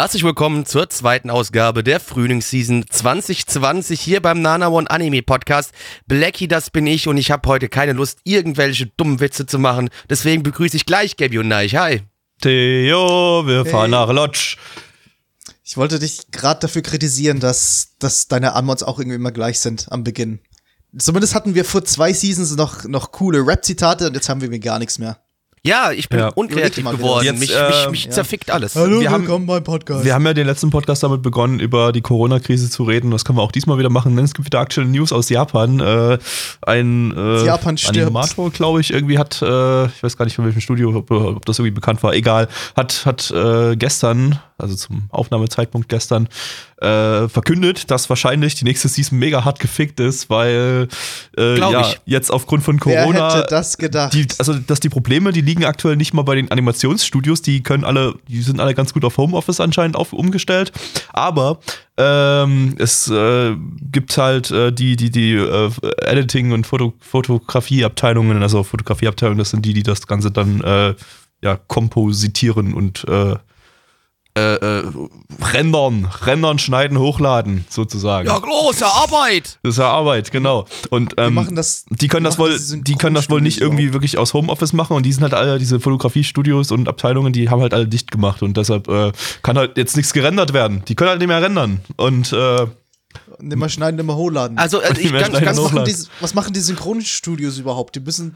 Herzlich willkommen zur zweiten Ausgabe der Frühlingsseason 2020 hier beim Nana One Anime Podcast. Blackie, das bin ich und ich habe heute keine Lust, irgendwelche dummen Witze zu machen. Deswegen begrüße ich gleich Gabby und Neich. Hi. Theo, wir Hey. fahren nach Lodge. Ich wollte dich gerade dafür kritisieren, dass, dass deine Anmods auch irgendwie immer gleich sind am Beginn. Zumindest hatten wir vor zwei Seasons noch, noch coole Rap-Zitate und jetzt haben wir gar nichts mehr. Ja, ich bin Ja. unkreativ geworden. wieder. mich Jetzt, mich, äh, mich ja. zerfickt alles. Wir haben- beim Podcast. Wir haben ja den letzten Podcast damit begonnen, über die Corona-Krise zu reden. Das können wir auch diesmal wieder machen. Denn es gibt wieder aktuelle News aus Japan. Äh, ein äh, Japan. Animator, glaube ich, irgendwie hat, äh, ich weiß gar nicht von welchem Studio, ob, ob das irgendwie bekannt war, egal, hat, hat äh, gestern, also zum Aufnahmezeitpunkt gestern, äh, verkündet, dass wahrscheinlich die nächste Season mega hart gefickt ist, weil äh, ja, ich. jetzt aufgrund von Wer Corona hätte das gedacht? die, also dass die Probleme, die liegen aktuell nicht mal bei den Animationsstudios, die können alle, die sind alle ganz gut auf Homeoffice anscheinend auf, umgestellt. Aber ähm, es äh, gibt halt äh, die, die, die äh, Editing- und Foto, Fotografieabteilungen, also Fotografieabteilungen, das sind die, die das Ganze dann äh, ja, kompositieren und äh, äh, rendern, rendern, schneiden, hochladen, sozusagen. ja, große Arbeit. Das ist ja Arbeit, genau. Und ähm, machen das- die können das wohl, die können das wohl nicht irgendwie wirklich aus Homeoffice machen und die sind halt alle diese Fotografiestudios und Abteilungen, die haben halt alle dicht gemacht und deshalb äh, kann halt jetzt nichts gerendert werden. Die können halt nicht mehr rendern und äh, Nimmer schneiden, nimmer hochladen. Also äh, ich ganz, schneiden ganz was, machen die, was machen die Synchronstudios überhaupt? Die müssen.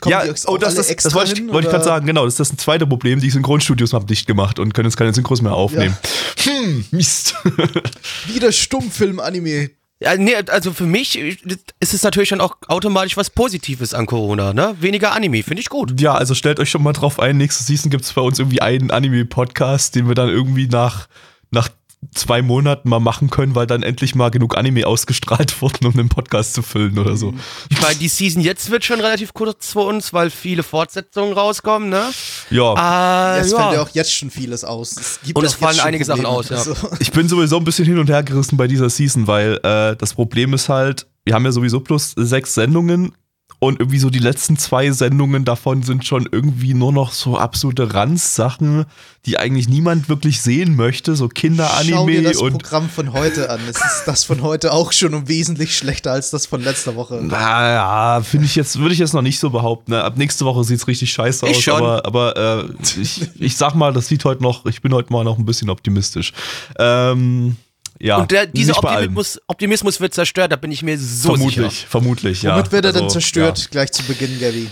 Kommen ja, die oh, das, alle das, extra das wollte ich, wollte ich gerade sagen, genau, das ist das zweite Problem. Die Synchronstudios haben dicht gemacht und können jetzt keine Synchros mehr aufnehmen. Hm, Mist. Wieder Stummfilm-Anime. Ja, nee, also für mich ist es natürlich dann auch automatisch was Positives an Corona, ne? Weniger Anime, finde ich gut. Ja, also stellt euch schon mal drauf ein, nächste Season gibt es bei uns irgendwie einen Anime-Podcast, den wir dann irgendwie nach, nach zwei Monaten mal machen können, weil dann endlich mal genug Anime ausgestrahlt wurden, um den Podcast zu füllen oder so. Ich meine, die Season jetzt wird schon relativ kurz für uns, weil viele Fortsetzungen rauskommen, ne? Ja, Ah, Es ja. fällt ja auch jetzt schon vieles aus. Es gibt Und auch es fallen einige Sachen Probleme. aus, ja. Also, ich bin sowieso ein bisschen hin und her gerissen bei dieser Season, weil äh, das Problem ist halt, wir haben ja sowieso plus sechs Sendungen und irgendwie so die letzten zwei Sendungen davon sind schon irgendwie nur noch so absolute Ranzsachen, die eigentlich niemand wirklich sehen möchte, so Schau dir Kinderanime das und Programm von heute an. Es ist das von heute auch schon um wesentlich schlechter als das von letzter Woche. Naja, finde ich jetzt, würde ich jetzt noch nicht so behaupten. Ne? Ab nächste Woche sieht's richtig scheiße Ich aus, schon. aber, aber äh, ich, ich sag mal, das sieht heute noch, ich bin heute mal noch ein bisschen optimistisch. Ähm, ja, Und der, dieser. Optimismus, Optimismus wird zerstört, da bin ich mir so vermutlich, sicher. vermutlich, ja. Womit wird er denn Also, zerstört? Gleich zu Beginn, Gabby.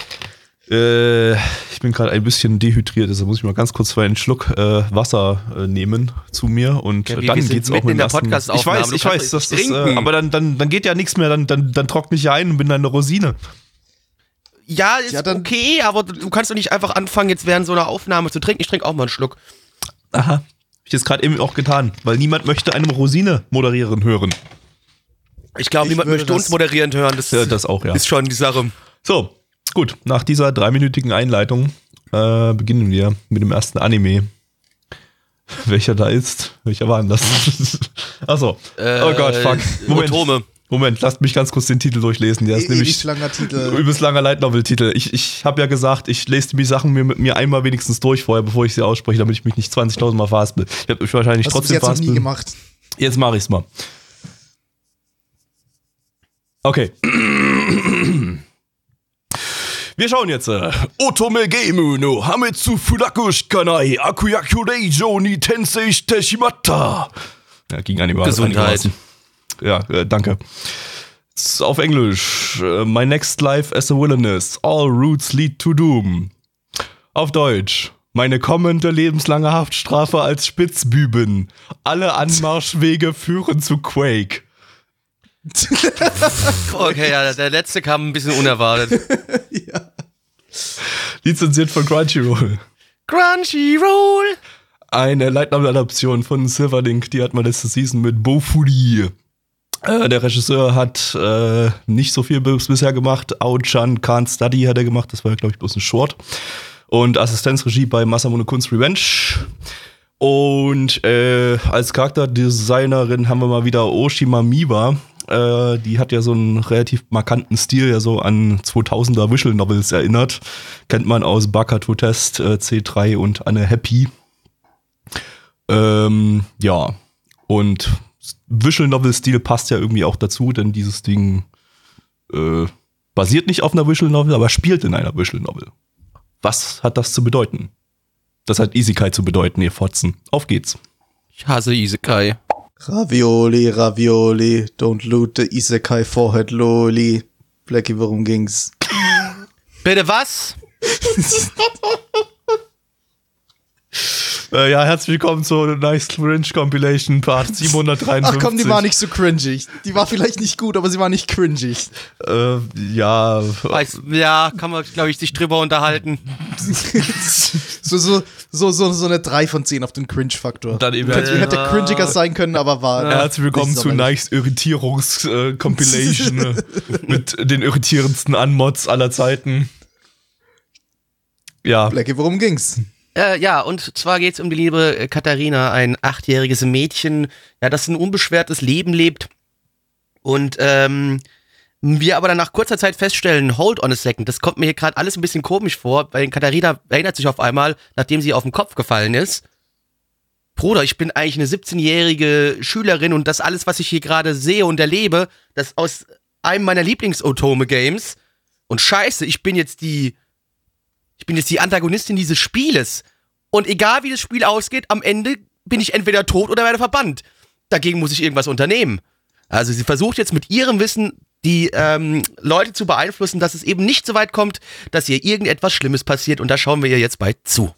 Ja. Äh, ich bin gerade ein bisschen dehydriert, deshalb muss ich mal ganz kurz einen Schluck äh, Wasser äh, nehmen zu mir und Gabi, äh, dann geht's auch mit in dem der ersten- Ich weiß, ich weiß, das, das, äh, trinken. aber dann, dann, dann geht ja nichts mehr, dann, dann, dann trockne ich ja ein und bin dann eine Rosine. Ja, ist Ja, dann- okay, aber du kannst doch nicht einfach anfangen, jetzt während so einer Aufnahme zu trinken. Ich trinke auch mal einen Schluck. Aha. Ich jetzt gerade eben auch getan, weil niemand möchte eine Rosine moderieren hören. Ich glaube, niemand möchte uns das- moderieren hören. Das, Ja, das auch, ja. ist schon die Sache. So, gut. Nach dieser dreiminütigen Einleitung äh, beginnen wir mit dem ersten Anime. Welcher da ist? Welcher war denn das? Achso. oh Gott, fuck. Moment. Otome. Moment, lasst mich ganz kurz den Titel durchlesen. Der ist E nämlich langer Titel. übelst langer Light Novel Titel. Ich, ich habe ja gesagt, ich lese die Sachen mir mit mir einmal wenigstens durch vorher, bevor ich sie ausspreche, damit ich mich nicht 20.000 Mal verhaspel. Ich habe mich wahrscheinlich Hast trotzdem jetzt noch nie verhaspelt. gemacht. Jetzt mache ich's mal. Okay. Wir schauen jetzt. Äh, Otome Gemu no Hametsu Furaku Shikanai Akuyaku Reijo ni Tensei shite shimatta. Ja, ging einiger- Gesundheit. einigermaßen. Ja, äh, danke. Auf Englisch. äh, My next life as a villainess. All routes lead to doom. Auf Deutsch. Meine kommende lebenslange Haftstrafe als Spitzbüben. Alle Anmarschwege führen zu Quake. Okay, ja, der letzte kam ein bisschen unerwartet. ja. Lizenziert von Crunchyroll. Crunchyroll. Eine Light Novel Adaption von Silverlink, die hat man letzte Season mit Bofuli. Äh, der Regisseur hat äh, nicht so viel bis bisher gemacht. Ao-chan Can't Study hat er gemacht, das war glaube ich, bloß ein Short. Und Assistenzregie bei Masamune Kunst Revenge. Und äh, als Charakterdesignerin haben wir mal wieder Oshima Miwa. Äh, die hat ja so einen relativ markanten Stil, ja so an 2000er Visual Novels erinnert. Kennt man aus Baka to Test, äh, C3 und Anne Happy. Ähm, ja, und Visual Novel Stil passt ja irgendwie auch dazu, denn dieses Ding äh, basiert nicht auf einer Visual Novel, aber spielt in einer Visual Novel. Was hat das zu bedeuten? Das hat Isekai zu bedeuten, ihr Fotzen. Auf geht's. Ich hasse Isekai. Ravioli, Ravioli, don't loot the Isekai Forehead Loli. Blackie, worum ging's? Bitte was? Äh, ja, herzlich willkommen zur Nice Cringe Compilation Part 753. Ach komm, die war nicht so cringy. Die war vielleicht nicht gut, aber sie war nicht cringy. Äh, ja. Weiß, ja, kann man, glaube ich, sich drüber unterhalten. So, so, so, so, so eine 3 von 10 auf den Cringe-Faktor. Dann eben- Hätte, hätte cringiger sein können, aber war. Herzlich willkommen zu. Nice Irritierungs äh, Compilation äh, mit den irritierendsten Unmods aller Zeiten. Ja, Blackie, worum ging's? Äh, ja, und zwar geht's um die liebe äh, Katharina, ein achtjähriges Mädchen, ja, das ein unbeschwertes Leben lebt. Und ähm, wir aber dann nach kurzer Zeit feststellen, hold on a second, das kommt mir hier gerade alles ein bisschen komisch vor, weil Katharina erinnert sich auf einmal, nachdem sie auf den Kopf gefallen ist. Bruder, ich bin eigentlich eine 17-jährige Schülerin und das alles, was ich hier gerade sehe und erlebe, das aus einem meiner Lieblings-Otome-Games. Und scheiße, ich bin jetzt die ich bin jetzt die Antagonistin dieses Spieles. Und egal wie das Spiel ausgeht, am Ende bin ich entweder tot oder werde verbannt. Dagegen muss ich irgendwas unternehmen. Also sie versucht jetzt mit ihrem Wissen die ähm, Leute zu beeinflussen, dass es eben nicht so weit kommt, dass ihr irgendetwas Schlimmes passiert. Und da schauen wir ihr jetzt bei zu.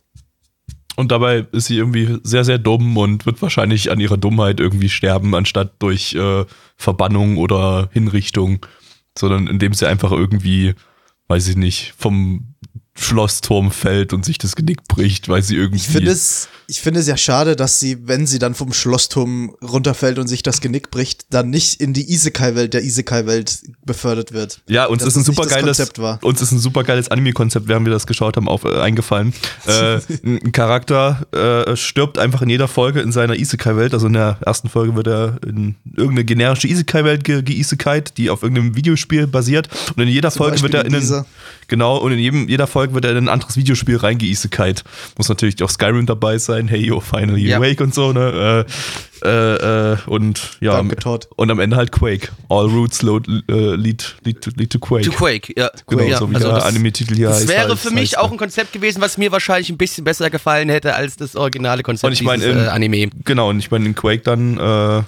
und dabei ist sie irgendwie sehr, sehr dumm und wird wahrscheinlich an ihrer Dummheit irgendwie sterben, anstatt durch äh, Verbannung oder Hinrichtung, sondern indem sie einfach irgendwie, weiß ich nicht, vom Schlossturm fällt und sich das Genick bricht, weil sie irgendwie. Ich finde es, ich finde es ja schade, dass sie, wenn sie dann vom Schlossturm runterfällt und sich das Genick bricht, dann nicht in die Isekai-Welt der Isekai-Welt befördert wird. Ja, uns ist ein super geiles, Konzept war. uns ist ein super geiles Anime-Konzept, während wir das geschaut haben, auf, äh, eingefallen. äh, ein Charakter äh, stirbt einfach in jeder Folge in seiner Isekai-Welt. Also in der ersten Folge wird er in irgendeine generische Isekai-Welt ge geisekait, die auf irgendeinem Videospiel basiert. Und in jeder Zum Folge wird Beispiel er in in einen. Genau, und in jedem, jeder Folge wird er in ein anderes Videospiel reingeisekait. Muss natürlich auch Skyrim dabei sein, hey yo, finally Ja. awake und so, ne? Äh, äh, äh, und ja, Danke, Todd. und am Ende halt Quake. All routes load, äh, lead, lead, to, lead to Quake. To Quake, ja. Genau, ja, so wie also der das, Anime-Titel hier das heißt. wäre heißt- für mich heißt. auch ein Konzept gewesen, was mir wahrscheinlich ein bisschen besser gefallen hätte als das originale Konzept Und ich meine, dieses, in- äh, Anime. Genau, und ich meine, in Quake dann äh,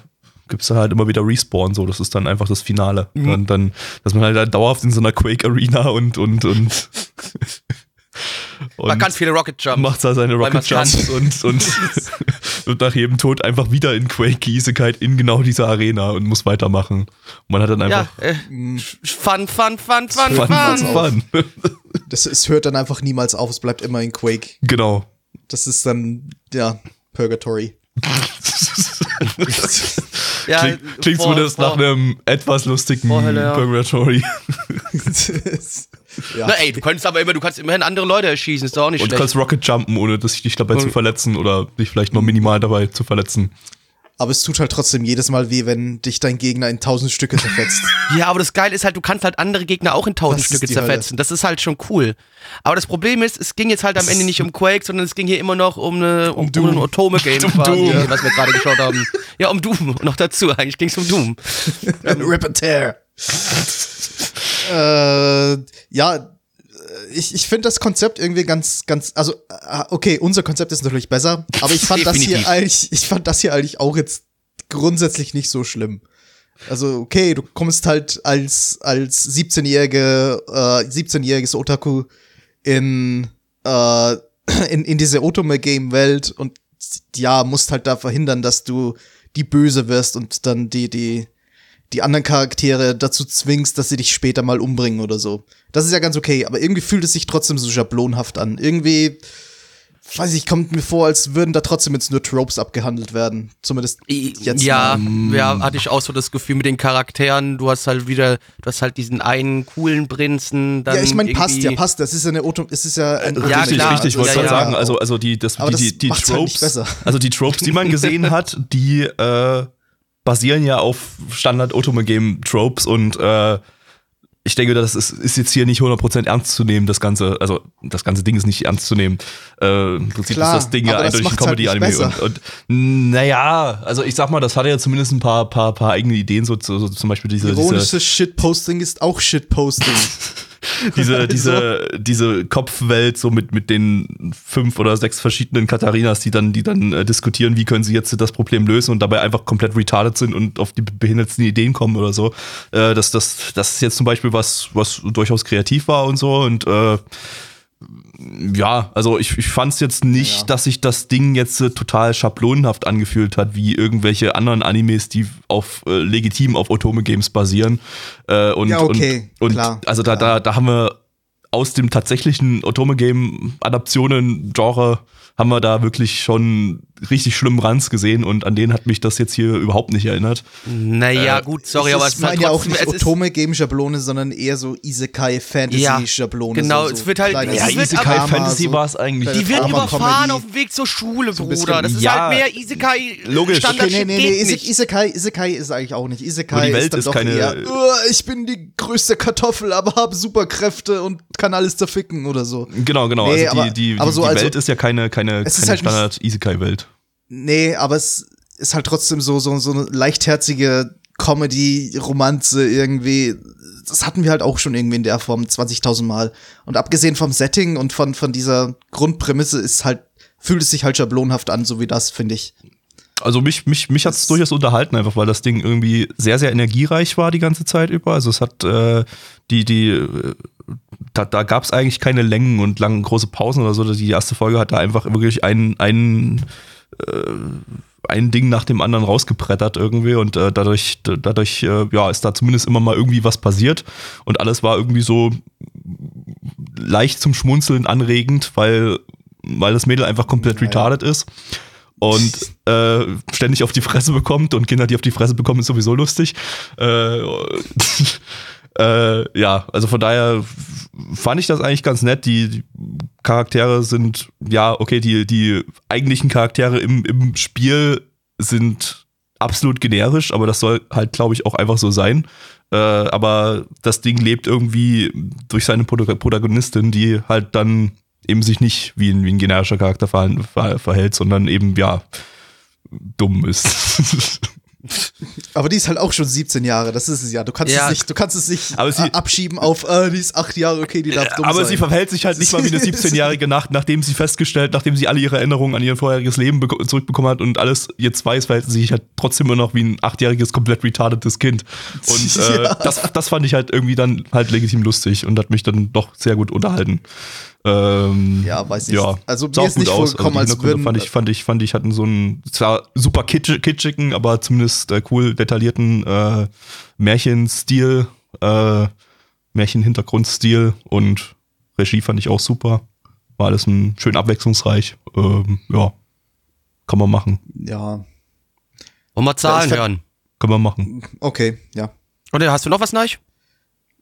gibt es halt immer wieder Respawn, so, das ist dann einfach das Finale. Mhm. Und dann, dass man halt, halt dauerhaft in so einer Quake-Arena und, und, und, War ganz viele Rocket Jump. macht da seine Rocket Jumps und, und, und nach jedem Tod einfach wieder in Quake Isekai in genau dieser Arena und muss weitermachen. Und man hat dann Ja, einfach äh, fun, fun, fun, fun, Fun, fun. fun, fun. Das, es hört dann einfach niemals auf, es bleibt immer in Quake. genau. Das ist dann, ja, Purgatory. Ja, Klingt, klingt vor- zumindest vor- nach einem etwas lustigen Vorhölle, ja. Purgatory. ja. Na ey, du kannst aber immer, du kannst immerhin andere Leute erschießen, ist doch auch nicht Und du schlecht. kannst Rocket jumpen, ohne dich dich dabei zu Und- verletzen oder dich vielleicht noch minimal dabei zu verletzen. Aber es tut halt trotzdem jedes Mal weh, wenn dich dein Gegner in tausend Stücke zerfetzt. Ja, aber das Geile ist halt, du kannst halt andere Gegner auch in tausend Stücke zerfetzen. Das ist halt schon cool. Aber das Problem ist, es ging jetzt halt am Ende nicht um Quake, sondern es ging hier immer noch um, eine, um, um, Doom. ein Otome-Game Um Doom. was wir gerade geschaut haben. Ja, um Doom. Noch dazu, eigentlich ging es um Doom. Rip and tear. äh, ja, ich, ich finde das Konzept irgendwie ganz, ganz, also, äh, okay, unser Konzept ist natürlich besser, aber ich fand das hier eigentlich, ich fand das hier eigentlich auch jetzt grundsätzlich nicht so schlimm. Also, okay, du kommst halt als, als 17-jährige, äh, 17-jähriges Otaku in, äh, in, in diese Otome-Game-Welt und ja, musst halt da verhindern, dass du die Böse wirst und dann die, die, die anderen Charaktere dazu zwingst, dass sie dich später mal umbringen oder so. Das ist ja ganz okay, aber irgendwie fühlt es sich trotzdem so schablonhaft an. Irgendwie weiß ich, kommt mir vor, als würden da trotzdem jetzt nur Tropes abgehandelt werden. Zumindest jetzt. ja, mal. ja, hatte ich auch so das Gefühl mit den Charakteren. Du hast halt wieder, du hast halt diesen einen coolen Prinzen. Dann Ja, ich meine, passt ja, passt. Das ist ja eine Auto, es ist ja ein Ja, richtig, klar. richtig, ich wollte Ja, gerade ja. sagen, also, also die, das, Aber die, das die, die halt nicht Tropes, besser. also die Tropes, die man gesehen hat, die äh, basieren ja auf Standard Otome Game Tropes und äh, ich denke, das ist, ist jetzt hier nicht 100% ernst zu nehmen, das ganze, also das ganze Ding ist nicht ernst zu nehmen. Äh, Im Prinzip Klar, ist das Ding ja eindeutig ein halt Comedy-Anime. besser. und, und naja, also ich sag mal, das hatte ja zumindest ein paar, paar, paar eigene Ideen, so, so, so zum Beispiel diese, diese Ironisches Shitposting ist auch Shitposting. diese, diese, diese Kopfwelt so mit, mit den fünf oder sechs verschiedenen Katharinas, die dann, die dann äh, diskutieren, wie können sie jetzt das Problem lösen und dabei einfach komplett retarded sind und auf die behindertsten Ideen kommen oder so. Äh, das, das, das ist jetzt zum Beispiel was, was durchaus kreativ war und so und äh, ja, also ich, ich fand es jetzt nicht, Ja, ja. dass sich das Ding jetzt äh, total schablonenhaft angefühlt hat, wie irgendwelche anderen Animes, die auf äh, legitim auf Otome Games basieren. Äh, und, Ja, okay, und, und klar, also da, da, da haben wir aus dem tatsächlichen Otome Game Adaptionen Genre haben wir da wirklich schon richtig schlimmen Ranz gesehen und an den hat mich das jetzt hier überhaupt nicht erinnert. Naja, Äh, gut, sorry, es aber es ist halt ja auch nicht es Otome Game Schablone, sondern eher so Isekai Fantasy Schablone. genau, so, so es wird halt- ja, Ja, wird Isekai aber- Fantasy so. war es eigentlich. die wird überfahren Comedy. auf dem Weg zur Schule, So Bruder. Das ist Ja, halt mehr Isekai logisch. Standard Okay, nee, nee, nee, Ise- nicht. Isekai, Isekai ist eigentlich auch nicht. Isekai Aber die Welt ist dann ist doch keine- eher, "Uh, ich bin die größte Kartoffel, aber habe Superkräfte und kann alles zerficken oder so. Genau, genau. Nee, also die, aber- die, aber die, so die also- Welt ist ja keine, keine, Es keine halt nicht- Standard-Isekai-Welt. Nee, aber es ist halt trotzdem so, so, so eine leichtherzige Comedy-Romanze irgendwie. Das hatten wir halt auch schon irgendwie in der Form 20.000 Mal. Und abgesehen vom Setting und von, von dieser Grundprämisse ist halt, fühlt es sich halt schablonhaft an, so wie das, finde ich. Also mich, mich, mich hat es durchaus unterhalten, einfach weil das Ding irgendwie sehr, sehr energiereich war die ganze Zeit über. Also es hat äh, die, die, äh, da, da gab es eigentlich keine Längen und lange große Pausen oder so. Die erste Folge hat da einfach wirklich ein, ein, äh, ein Ding nach dem anderen rausgebrettert irgendwie und äh, dadurch, dadurch äh, ja, ist da zumindest immer mal irgendwie was passiert und alles war irgendwie so leicht zum Schmunzeln anregend, weil, weil das Mädel einfach komplett Naja. retarded ist und äh, ständig auf die Fresse bekommt und Kinder, die auf die Fresse bekommen, ist sowieso lustig. Äh, äh, ja, also von daher fand ich das eigentlich ganz nett. Die, die Charaktere sind, ja, okay, die, die eigentlichen Charaktere im, im Spiel sind absolut generisch, aber das soll halt, glaube ich, auch einfach so sein. Äh, aber das Ding lebt irgendwie durch seine Protagonistin, die halt dann eben sich nicht wie ein, wie ein generischer Charakter verhal- ver verhält, sondern eben, ja, dumm ist. Aber die ist halt auch schon 17 Jahre, das ist es ja. Du kannst Ja. es nicht, du kannst es nicht sie- äh, abschieben auf, äh, die ist 8 Jahre, okay, die darf dumm aber sein. sie verhält sich halt nicht mal wie eine 17-Jährige nach, nachdem sie festgestellt, nachdem sie alle ihre Erinnerungen an ihr vorheriges Leben beko- zurückbekommen hat und alles jetzt weiß, verhält sie sich halt trotzdem immer noch wie ein achtjähriges, komplett retardetes Kind. Und äh, Ja. das, das fand ich halt irgendwie dann halt legitim lustig und hat mich dann doch sehr gut unterhalten. Ähm, Ja, weiß ich. Ja, Also mir ist nicht aus. vorgekommen, also als würden- fand ich, fand ich, fand ich hatten so einen zwar super kitsch, kitschigen, aber zumindest äh, cool detaillierten äh, Märchenstil, äh, Märchenhintergrundstil und Regie fand ich auch super. War alles ein schön abwechslungsreich. Ähm, ja, kann man machen, Ja, Wollen wir Zahlen fand- hören? kann man machen. okay, ja. Oder hast du noch was Neich?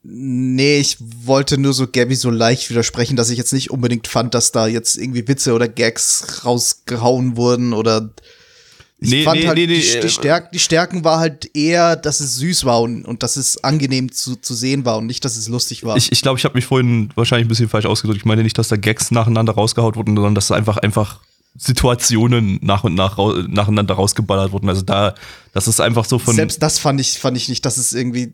Nee, ich wollte nur so Gabby so leicht widersprechen, dass ich jetzt nicht unbedingt fand, dass da jetzt irgendwie Witze oder Gags rausgehauen wurden oder ich Nee, fand nee, halt, nee, nee, die, äh, die, Stärken, die Stärken war halt eher, dass es süß war und, und dass es angenehm zu, zu sehen war und nicht, dass es lustig war. Ich, ich glaube, ich habe mich vorhin wahrscheinlich ein bisschen falsch ausgedrückt. Ich meine nicht, dass da Gags nacheinander rausgehaut wurden, sondern dass einfach einfach Situationen nach und nach nacheinander rausgeballert wurden. Also da, das ist einfach so von. Selbst das fand ich, fand ich nicht, dass es irgendwie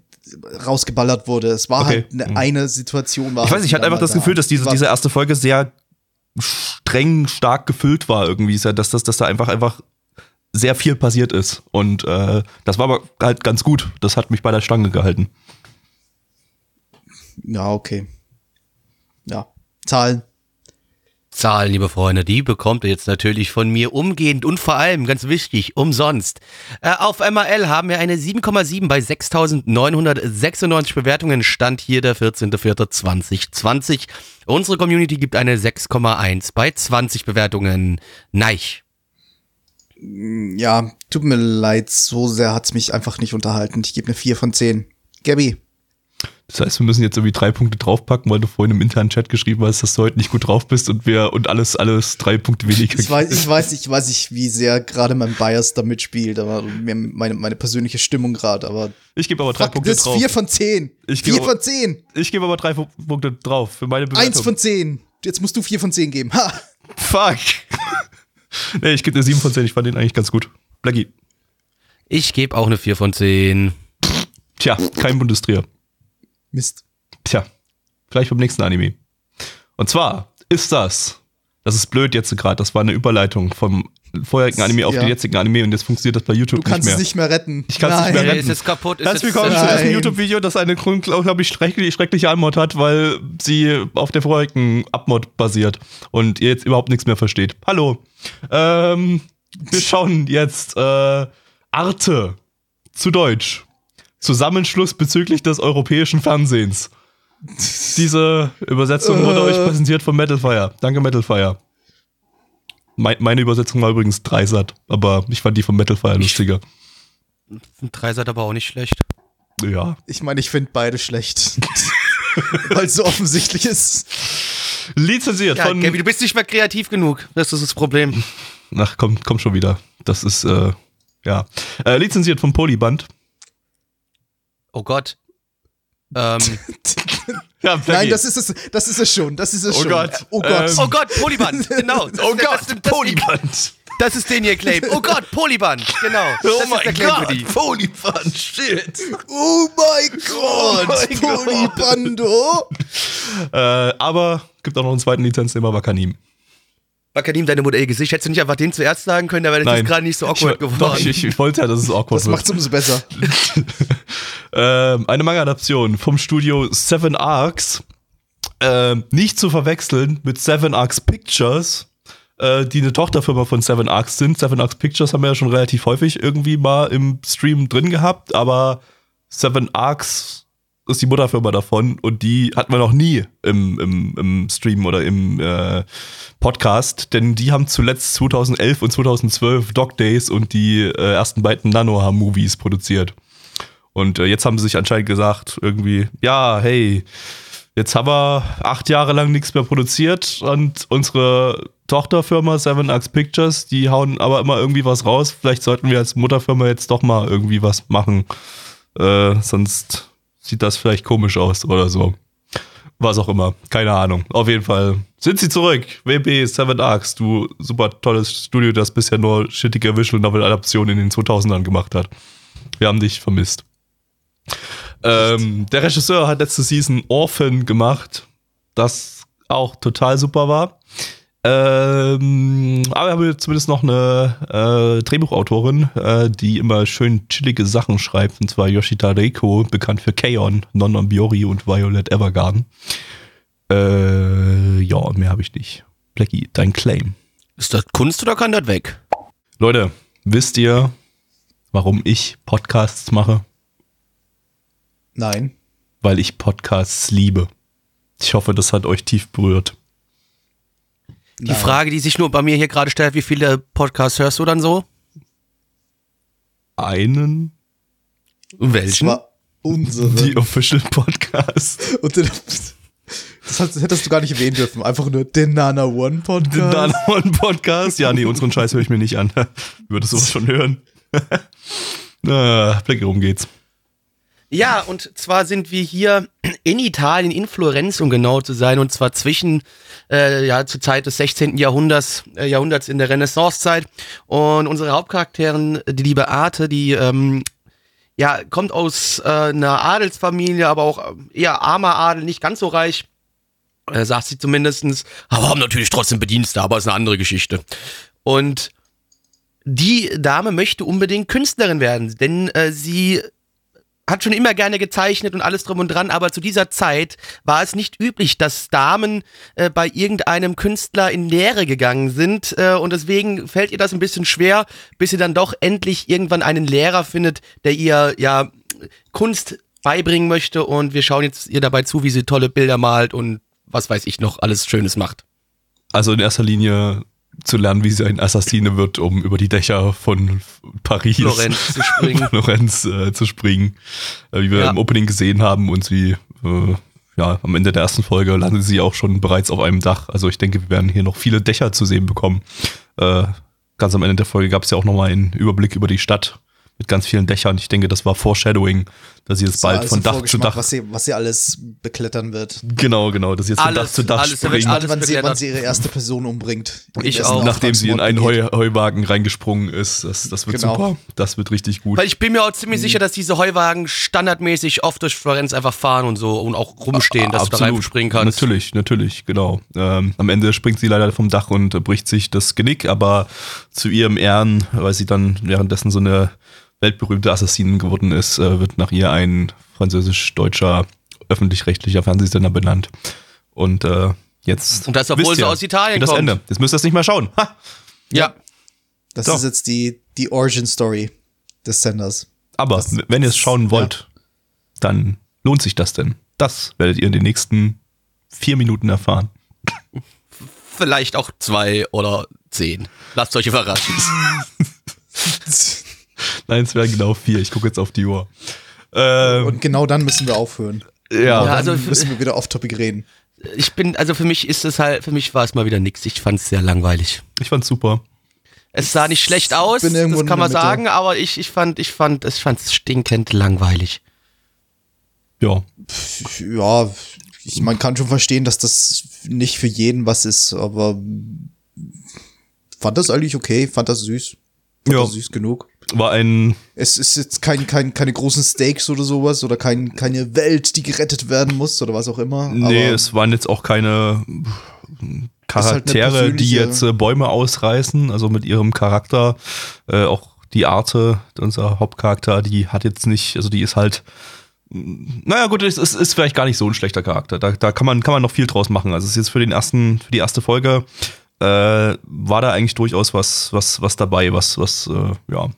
rausgeballert wurde. Es war Okay. halt eine, eine Situation. War ich halt weiß, ich hatte einfach das da. Gefühl, dass diese, diese erste Folge sehr streng, stark gefüllt war irgendwie, dass, dass, dass da einfach, einfach sehr viel passiert ist. Und äh, das war aber halt ganz gut. Das hat mich bei der Stange gehalten. Ja, okay. Ja. Zahlen. Zahlen, liebe Freunde, die bekommt ihr jetzt natürlich von mir umgehend und vor allem, ganz wichtig, umsonst. Äh, auf MRL haben wir eine 7,7 bei 6.996 Bewertungen. Stand hier der 14.04.2020. Unsere Community gibt eine 6,1 bei 20 Bewertungen. Neich. Ja, tut mir leid, so sehr hat's mich einfach nicht unterhalten. Ich gebe eine 4 von 10. Gabby. Das heißt, wir müssen jetzt irgendwie drei Punkte draufpacken, weil du vorhin im internen Chat geschrieben hast, dass du heute nicht gut drauf bist und wir und alles, alles drei Punkte weniger. Ich weiß, ich weiß, ich weiß nicht, wie sehr gerade mein Bias da mitspielt, aber meine, meine persönliche Stimmung gerade, aber Ich gebe aber drei fuck, Punkte das ist drauf. 4 von 10. Ich 4 gebe aber- von 10. Ich gebe aber drei Punkte drauf für meine Bewertung. 1 von 10. Jetzt musst du 4 von 10 geben. Ha! Fuck. nee, ich gebe eine 7 von 10. Ich fand den eigentlich ganz gut. Blackie. Ich gebe auch eine 4 von 10. Tja, kein Bundestrier. Mist. Tja, vielleicht beim nächsten Anime. Und zwar ist das, das ist blöd jetzt gerade, das war eine Überleitung vom vorherigen Anime auf Ja. den jetzigen Anime und jetzt funktioniert das bei YouTube Du kannst nicht mehr. es nicht mehr retten. Ich kann's nicht mehr retten. Ist jetzt kaputt. Ist Herzlich willkommen zu diesem YouTube-Video, das eine unglaublich schreckliche, schreckliche Anmod hat, weil sie auf der vorigen Abmod basiert und ihr jetzt überhaupt nichts mehr versteht. Hallo. Ähm, wir schauen jetzt äh, Arte zu Deutsch. Zusammenschluss bezüglich des europäischen Fernsehens. Diese Übersetzung wurde Äh. euch präsentiert von Metalfire. Danke, Metalfire. Mei- Meine Übersetzung war übrigens Dreisat, aber ich fand die von Metalfire lustiger. Drei seid aber auch nicht schlecht. Ja. Ich meine, ich finde beide schlecht. Weil es so offensichtlich ist. Lizenziert Ja, von. Gaby, du bist nicht mehr kreativ genug. Das ist das Problem. Ach, komm, komm schon wieder. Das ist, äh, ja. Äh, lizenziert von Polyband. Oh Gott. Ähm, Ja, Nein, das ist es, das ist es schon. Das ist es Oh schon. Gott. Oh Gott. Ähm, oh Gott, Polyband. Genau. Das, Oh das, Gott, das, das, Polyband. Das ist den hier Claim. Oh Gott, Polyband. Genau. Das ist der Claim für die. Polyband, shit. Oh mein Gott. mein Gott. Polybando. Äh, aber gibt auch noch einen zweiten Lizenznehmer, Wakanim. Wakanim, deine Mutter, ey, Gesicht. Hättest du nicht einfach den zuerst sagen können, da wäre das gerade nicht so awkward ich, geworden. Doch, ich, ich wollte ja, dass es awkward Das wird. macht's umso besser. Ähm, eine Manga-Adaption vom Studio Seven Arcs. Ähm, nicht zu verwechseln mit Seven Arcs Pictures, äh, die eine Tochterfirma von Seven Arcs sind. Seven Arcs Pictures haben wir ja schon relativ häufig irgendwie mal im Stream drin gehabt, aber Seven Arcs ist die Mutterfirma davon und die hatten wir noch nie im, im, im Stream oder im äh, Podcast, denn die haben zuletzt 2011 und 2012 Dog Days und die äh, ersten beiden Nanoha-Movies produziert. Und äh, jetzt haben sie sich anscheinend gesagt, irgendwie, ja, hey, jetzt haben wir acht Jahre lang nichts mehr produziert und unsere Tochterfirma Seven Arcs Pictures, die hauen aber immer irgendwie was raus. Vielleicht sollten wir als Mutterfirma jetzt doch mal irgendwie was machen. Äh, sonst sieht das vielleicht komisch aus oder so. Was auch immer. Keine Ahnung. Auf jeden Fall sind sie zurück. WB Seven Arcs, du super tolles Studio, das bisher nur shittige Visual Novel Adaptionen in den 2000ern gemacht hat. Wir haben dich vermisst. Ähm, der Regisseur hat letzte Season Orphan gemacht, das auch total super war. Ähm, aber wir haben zumindest noch eine äh, Drehbuchautorin, äh, die immer schön chillige Sachen schreibt, und zwar Yoshita Reiko, bekannt für K-On!, Non Biori und Violet Evergarden. Äh, ja, mehr habe ich nicht. Blackie, dein Claim. Ist das Kunst oder kann das weg? Leute, wisst ihr, warum ich Podcasts mache? Nein. Weil ich Podcasts liebe. Ich hoffe, das hat euch tief berührt. Die Frage, die sich nur bei mir hier gerade stellt, wie viele Podcasts hörst du dann so? Einen, Das Welchen? war unsere. die Official Podcast. Und den, das hättest du gar nicht erwähnen dürfen. Einfach nur den Nana One Den Podcast. Nana One Podcast. Ja, nee, unseren Scheiß höre ich mir nicht an. Würdest du sowas schon hören? Na, Blick, worum geht's? Ja, und zwar sind wir hier in Italien, in Florenz, um genau zu sein, und zwar zwischen, äh, ja, zur Zeit des 16. Jahrhunderts, äh, Jahrhunderts in der Renaissancezeit. Und unsere Hauptcharakterin, die liebe Arte, die, ähm, ja, kommt aus äh, einer Adelsfamilie, aber auch äh, eher armer Adel, nicht ganz so reich. Äh, sagt sie zumindestens. Aber haben natürlich trotzdem Bedienste, aber ist eine andere Geschichte. Und die Dame möchte unbedingt Künstlerin werden, denn äh, sie hat schon immer gerne gezeichnet und alles drum und dran, aber zu dieser Zeit war es nicht üblich, dass Damen äh, bei irgendeinem Künstler in Lehre gegangen sind äh, und deswegen fällt ihr das ein bisschen schwer, bis ihr dann doch endlich irgendwann einen Lehrer findet, der ihr ja Kunst beibringen möchte und wir schauen jetzt ihr dabei zu, wie sie tolle Bilder malt und was weiß ich noch alles Schönes macht. Also in erster Linie zu lernen, wie sie ein Assassine wird, um über die Dächer von Paris, Florenz zu springen. Florenz äh, zu springen. Äh, wie wir Ja. im Opening gesehen haben und sie, äh, ja, am Ende der ersten Folge landet sie auch schon bereits auf einem Dach. Also ich denke, wir werden hier noch viele Dächer zu sehen bekommen. Äh, ganz am Ende der Folge gab es ja auch nochmal einen Überblick über die Stadt mit ganz vielen Dächern. Ich denke, das war Foreshadowing, dass sie jetzt bald alles von Dach zu Dach. Was sie, was sie alles beklettern wird. Genau, genau, dass sie jetzt von Alles, Dach zu Dach alles, springen. alles wann, sie, wann sie ihre erste Person umbringt. Ich auch. Nachdem sie in einen Heu Heuwagen reingesprungen ist. Das, das wird Genau. super. Das wird richtig gut. Weil ich bin mir auch ziemlich sicher, dass diese Heuwagen standardmäßig oft durch Florenz einfach fahren und so und auch rumstehen, dass du da reinspringen kannst. Natürlich, natürlich, genau. Ähm, am Ende springt sie leider vom Dach und bricht sich das Genick, aber zu ihrem Ehren, weil sie dann währenddessen so eine weltberühmte Assassinin geworden ist, äh, wird nach ihr ein französisch-deutscher öffentlich-rechtlicher Fernsehsender benannt. Und äh, jetzt. Und das, obwohl wisst sie aus Italien das kommt. Ende. Jetzt müsst ihr es nicht mehr schauen. Ha! Ja. Das So. ist jetzt die, die Origin-Story des Senders. Aber Das- wenn ihr es das- schauen wollt, dann lohnt sich das denn. Das werdet ihr in den nächsten vier Minuten erfahren. Vielleicht auch zwei oder zehn. Lasst euch überraschen. Nein, es wären genau vier. Ich gucke jetzt auf die Uhr. Ähm, Und genau dann müssen wir aufhören. ja, Ja, Dann also- müssen wir wieder off-topic reden. Ich bin, also für mich ist es halt, für mich war es mal wieder nix. Ich fand es sehr langweilig. ich fand's super. Es sah nicht schlecht aus, das kann man Mitte. sagen, aber ich, ich fand, ich fand, ich fand es stinkend langweilig. Ja. Ja, ich, man kann schon verstehen, dass das nicht für jeden was ist, aber fand das eigentlich okay, fand das süß. Fand Ja. das süß genug. War ein, Es ist jetzt kein, kein, keine großen Stakes oder sowas oder kein, keine Welt, die gerettet werden muss oder was auch immer. nee, aber es waren jetzt auch keine Charaktere, halt die jetzt äh, Bäume ausreißen, also mit ihrem Charakter, äh, auch die Arte, unser Hauptcharakter, die hat jetzt nicht, also die ist halt, mh, naja gut, es ist, ist vielleicht gar nicht so ein schlechter Charakter. Da, da kann man, kann man noch viel draus machen. Also es ist jetzt für den ersten, für die erste Folge, äh, war da eigentlich durchaus was, was, was dabei, was, was, äh, ja,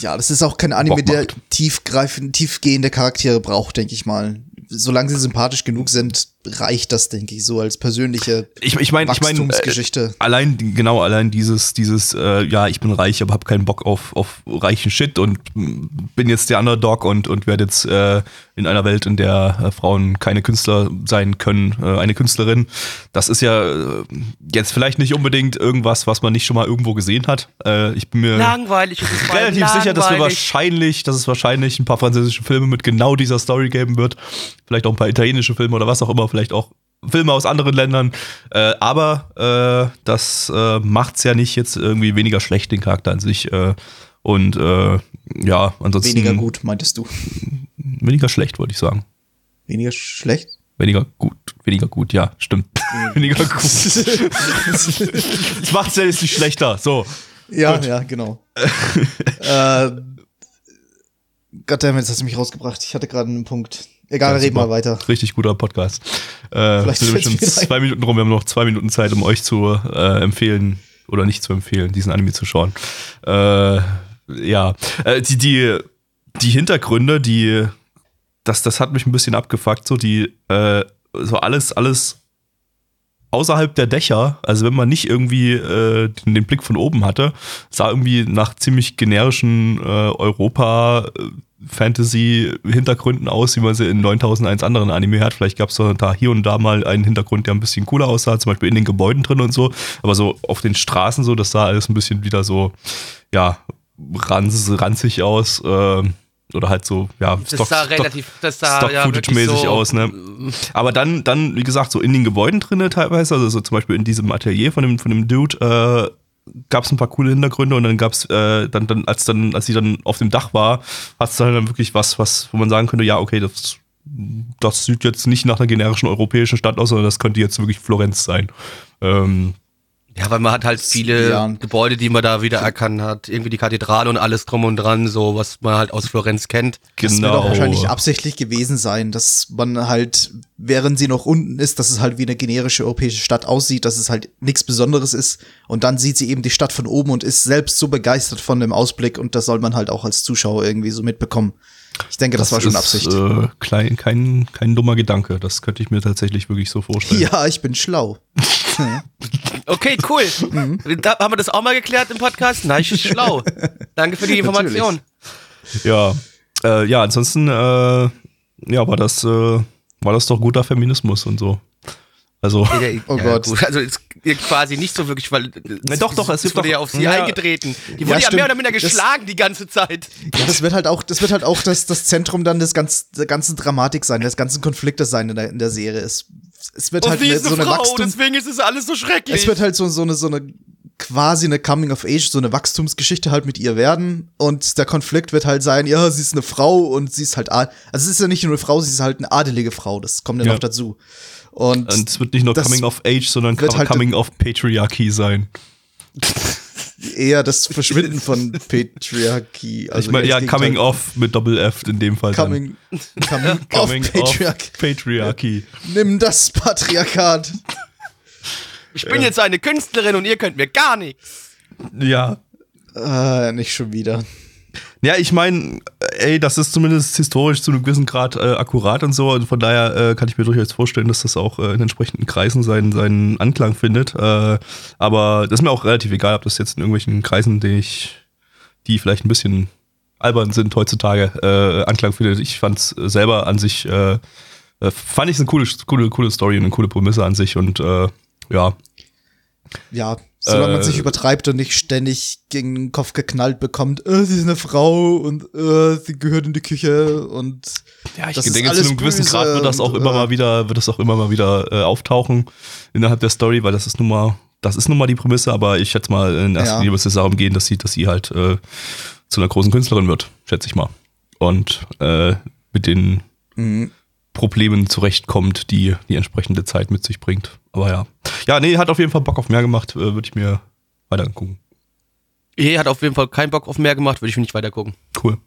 ja, das ist auch kein Anime, der tiefgreifend, tiefgehende Charaktere braucht, denke ich mal. Solange sie sympathisch genug sind, reicht das, denke ich, so als persönliche Ich, ich meine, ich meine, äh, Wachstumsgeschichte. allein genau allein dieses dieses äh, ja, ich bin reich, aber habe keinen Bock auf auf reichen Shit und bin jetzt der Underdog und und werde jetzt äh, in einer Welt, in der äh, Frauen keine Künstler sein können, äh, eine Künstlerin. Das ist ja äh, jetzt vielleicht nicht unbedingt irgendwas, was man nicht schon mal irgendwo gesehen hat. Äh, ich bin mir Langweilig. relativ sicher, dass wir langweilig. wahrscheinlich, dass es wahrscheinlich ein paar französische Filme mit genau dieser Story geben wird. Vielleicht auch ein paar italienische Filme oder was auch immer, vielleicht auch Filme aus anderen Ländern. Äh, aber äh, das äh, macht's ja nicht jetzt irgendwie weniger schlecht, den Charakter an sich. Äh, und äh, ja, ansonsten. Weniger gut, meintest du. Weniger schlecht, wollte ich sagen. Weniger schlecht? Weniger gut, weniger gut, ja, stimmt. weniger gut. das macht's ja jetzt nicht schlechter. So. Ja, ja, genau. äh, Goddammit, jetzt hast du mich rausgebracht. Ich hatte gerade einen Punkt. Egal, Ja, red mal weiter. Richtig guter Podcast. Äh, Vielleicht sind wir schon zwei Minuten rum. Wir haben noch zwei Minuten Zeit, um euch zu äh, empfehlen oder nicht zu empfehlen, diesen Anime zu schauen. Äh, ja, äh, die, die, die Hintergründe, die, das, das hat mich ein bisschen abgefuckt, so die, äh, so alles, alles außerhalb der Dächer, also wenn man nicht irgendwie äh, den, Blick von oben hatte, sah irgendwie nach ziemlich generischen äh, Europa Fantasy-Hintergründen aus, wie man sie in 9001 anderen Anime hat. Vielleicht gab es da hier und da mal einen Hintergrund, der ein bisschen cooler aussah, zum Beispiel in den Gebäuden drin und so. Aber so auf den Straßen so, das sah alles ein bisschen wieder so, ja, ranz, ranzig aus. Äh, oder halt so, ja, Das sah relativ, das sah ja wirklich Stock-Footage-mäßig so, aus, ne? Aber dann, dann, wie gesagt, so in den Gebäuden drinne teilweise, also so zum Beispiel in diesem Atelier von dem, von dem Dude, äh, gab es ein paar coole Hintergründe und dann gab's äh, dann, dann, als dann, als sie dann auf dem Dach war, hat es dann wirklich was, was, wo man sagen könnte, ja, okay, das, das sieht jetzt nicht nach einer generischen europäischen Stadt aus, sondern das könnte jetzt wirklich Florenz sein. Ähm, Ja, weil man hat halt viele Ja. Gebäude, die man da wieder erkannt hat. Irgendwie die Kathedrale und alles drum und dran, so was man halt aus Florenz kennt. Das wird Genau. auch wahrscheinlich absichtlich gewesen sein, dass man halt, während sie noch unten ist, dass es halt wie eine generische europäische Stadt aussieht, dass es halt nichts Besonderes ist. Und dann sieht sie eben die Stadt von oben und ist selbst so begeistert von dem Ausblick und das soll man halt auch als Zuschauer irgendwie so mitbekommen. Ich denke, das, war schon ist, Absicht. Äh, klein, kein, kein dummer Gedanke. Das könnte ich mir tatsächlich wirklich so vorstellen. ja, ich bin schlau. Okay, cool. Mhm. Da haben wir das auch mal geklärt im Podcast. Na, ich ist schlau. Danke für die Information. Ja, äh, ja ansonsten, äh, ja, war das, äh, war das doch guter Feminismus und so. Also, Ja, Oh ja, Gott. Gut. Also ist quasi nicht so wirklich, weil Na doch, doch, es es wurde doch- ja auf sie Ja. eingetreten. Die wurde ja, stimmt. mehr oder minder Das- geschlagen die ganze Zeit. Ja, das wird halt auch, das wird halt auch das, das Zentrum dann des ganz, der ganzen Dramatik sein, des ganzen Konfliktes sein in der, in der Serie. Es, es wird Und halt sie eine, ist so eine Frau, Wachstum, deswegen ist es alles so schrecklich. es wird halt so, so eine, so eine quasi eine Coming of Age, so eine Wachstumsgeschichte halt mit ihr werden. Und der Konflikt wird halt sein, ja, sie ist eine Frau und sie ist halt, also es ist ja nicht nur eine Frau, sie ist halt eine adelige Frau. Das kommt ja, Ja. noch dazu. Und, und es wird nicht nur Coming of Age, sondern wird halt- Coming of Patriarchy sein. eher das Verschwinden von Patriarchy. Also ich meine, ja, Coming Gegenteil. of mit Doppel-F in dem Fall. dann. Coming, coming, Coming of Patriarchy. Patriarchy. Nimm das Patriarchat. ich bin jetzt eine Künstlerin und ihr könnt mir gar nichts. Ja. Äh, nicht schon wieder. Ja, ich meine, ey, das ist zumindest historisch zu einem gewissen Grad äh, akkurat und so. Und von daher äh, kann ich mir durchaus vorstellen, dass das auch äh, in entsprechenden Kreisen seinen, seinen Anklang findet. Äh, aber das ist mir auch relativ egal, ob das jetzt in irgendwelchen Kreisen, die ich, die vielleicht ein bisschen albern sind heutzutage, äh, Anklang findet. Ich fand es selber an sich, äh, fand ich es eine coole, coole, coole Story und eine coole Prämisse an sich und ja, Ja, solange man Äh, sich übertreibt und nicht ständig gegen den Kopf geknallt bekommt, äh, sie ist eine Frau und äh, sie gehört in die Küche und Ja, ich das ist denke, zu einem gewissen Grad wird das auch und, immer äh, mal wieder, wird das auch immer mal wieder äh, auftauchen innerhalb der Story, weil das ist nun mal, das ist nun mal die Prämisse, aber ich schätze mal, in erster Ja. Linie wird es darum gehen, dass sie, dass sie halt äh, zu einer großen Künstlerin wird, schätze ich mal. Und äh, mit den Mhm. Problemen zurechtkommt, die die entsprechende Zeit mit sich bringt. Aber ja. Ja, nee, hat auf jeden Fall Bock auf mehr gemacht, äh, würde ich mir weiter angucken. Ihr hat auf jeden Fall keinen Bock auf mehr gemacht, würde ich nicht weiter gucken. Cool.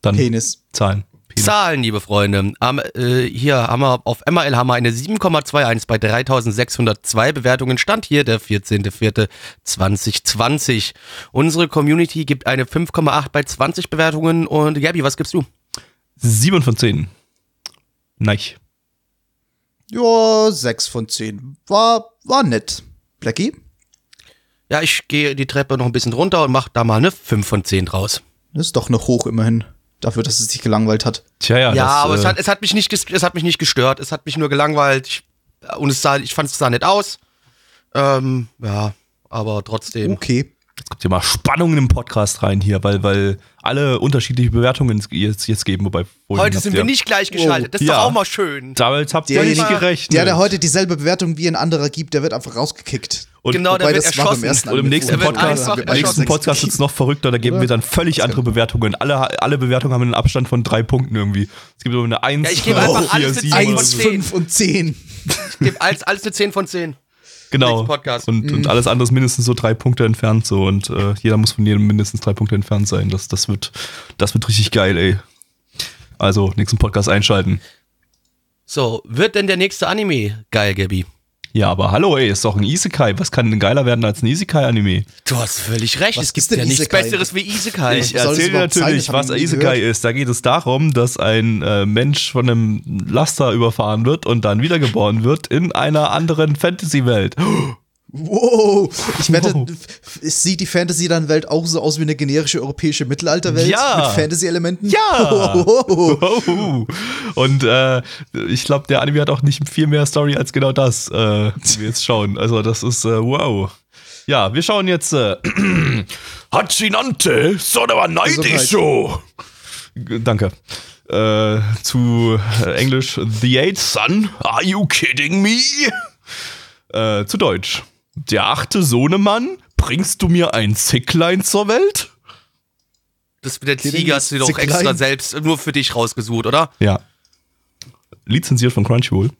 Dann Penis. Zahlen. Penis. Zahlen, liebe Freunde. Am, äh, hier haben wir auf MRL haben wir eine 7,21 bei 3602 Bewertungen. Stand hier der 14.04.2020. Unsere Community gibt eine 5,8 bei 20 Bewertungen. Und Gabi, was gibst du? 7 von 10. Nein. Ja, sechs von zehn. War, war nett. Blackie? Ja, ich gehe die Treppe noch ein bisschen runter und mache da mal eine 5 von 10 draus. Das ist doch noch hoch immerhin. Dafür, dass es sich gelangweilt hat. Tja, ja. Ja, das, aber es, äh, hat, es, hat mich nicht, es hat mich nicht gestört. Es hat mich nur gelangweilt. Ich, und es sah, ich fand es sah nett aus. Ähm, ja, aber trotzdem. Okay. Jetzt kommt ja mal Spannung im Podcast rein hier, weil, weil alle unterschiedliche Bewertungen jetzt, jetzt geben. Wobei Heute sind wir nicht gleichgeschaltet. Das ist Ja. doch auch mal schön. Damit habt ihr nicht gerechnet. der, der heute dieselbe Bewertung wie ein anderer gibt, der wird einfach rausgekickt. und, Genau, der wird erschossen. ersten und im nächsten Podcast, im nächsten. Podcast wird's noch verrückter, da geben wir dann völlig andere Bewertungen. Alle, alle Bewertungen haben einen Abstand von drei Punkten irgendwie. Es gibt immer eine 1, Ja, ich gebe einfach alles eine 10 von 1, 10. 5 und 10. Ich gebe alles, alles eine 10 von 10. Genau. Podcast. Und, Mhm. und alles andere ist mindestens so drei Punkte entfernt so und äh, jeder muss von jedem mindestens drei Punkte entfernt sein. Das, das, wird, das wird richtig geil, ey. Also, nächsten Podcast einschalten. So, wird denn der nächste Anime geil, Gabi? Ja, aber hallo, ey, ist doch ein Isekai. Was kann denn geiler werden als ein Isekai-Anime? Du hast völlig recht. Was es gibt ja nichts? Besseres wie Isekai. Ich erzähle sein? natürlich, was Isekai gehört. ist. Da geht es darum, dass ein äh, Mensch von einem Laster überfahren wird und dann wiedergeboren wird in einer anderen Fantasy-Welt. Wow. Ich wette, Wow. sieht die Fantasy dann Welt auch so aus wie eine generische europäische Mittelalterwelt Ja. mit Fantasy-Elementen? Ja. Wow. Und äh, ich glaube, der Anime hat auch nicht viel mehr Story als genau das, äh, wir jetzt schauen. Also das ist äh, wow. Ja, wir schauen jetzt äh, Hachinante Sodawa Naidisho. Danke. Äh, zu äh, Englisch The Eighth Son. Are you kidding me? Äh, zu Deutsch. Der achte Sohnemann. Bringst du mir ein Zicklein zur Welt? Das mit der Ziege hast du dir doch extra selbst nur für dich rausgesucht, oder? Ja. Lizenziert von Crunchyroll.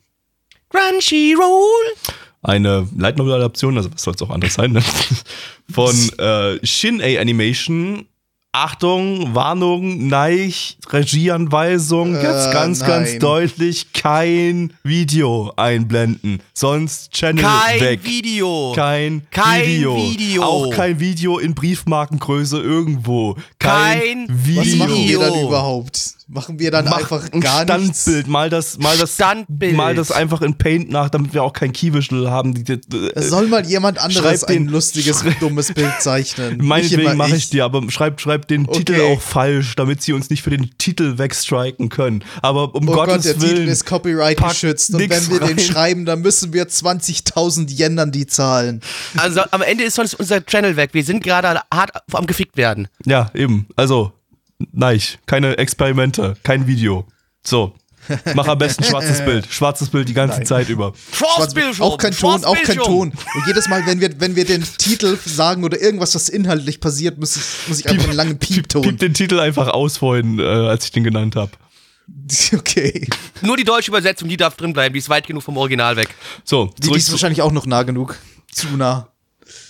Crunchyroll. eine Light Novel Adaption, also was soll es auch anders sein, ne? von äh, Shin-A Animation. Achtung, Warnung, Neich, Regieanweisung, Äh, jetzt ganz, ganz nein. deutlich kein Video einblenden, sonst Channel Kein weg. Video. Kein, Kein Video. Video. Auch kein Video in Briefmarkengröße irgendwo. Kein, Kein Video. Was machen wir dann überhaupt? Machen wir dann Mach einfach ein gar nichts? Standbild, mal das, mal das, Standbild. mal das einfach in Paint nach, damit wir auch kein Keywischel haben. Die, die, Es soll mal jemand anderes Schreib den- ein lustiges, dummes Bild zeichnen. Meinetwegen mache ich dir, aber schreib, schreib den Titel Okay. auch falsch, damit sie uns nicht für den Titel wegstriken können. Aber um Oh Gottes Gott, der Willen. Titel ist Copyright geschützt und wenn wir den rein. schreiben, dann müssen wir 20.000 Yen an die zahlen. Also am Ende ist sonst unser Channel weg. Wir sind gerade hart am gefickt werden. Ja, eben. Also, nein, keine Experimente, kein Video. So. Mach am besten schwarzes Bild. Schwarzes Bild die ganze Nein. Zeit über. Schwarzbildschirm. auch kein Ton, auch kein. Ton. Und jedes Mal, wenn wir, wenn wir den Titel sagen oder irgendwas, was inhaltlich passiert, muss ich, muss ich einfach einen langen Piepton. Piep den Titel einfach aus vorhin, äh, als ich den genannt habe. Okay. Nur die deutsche Übersetzung, die darf drin bleiben. Die ist weit genug vom Original weg. So, Die, die ist wahrscheinlich auch noch nah genug. Zu nah.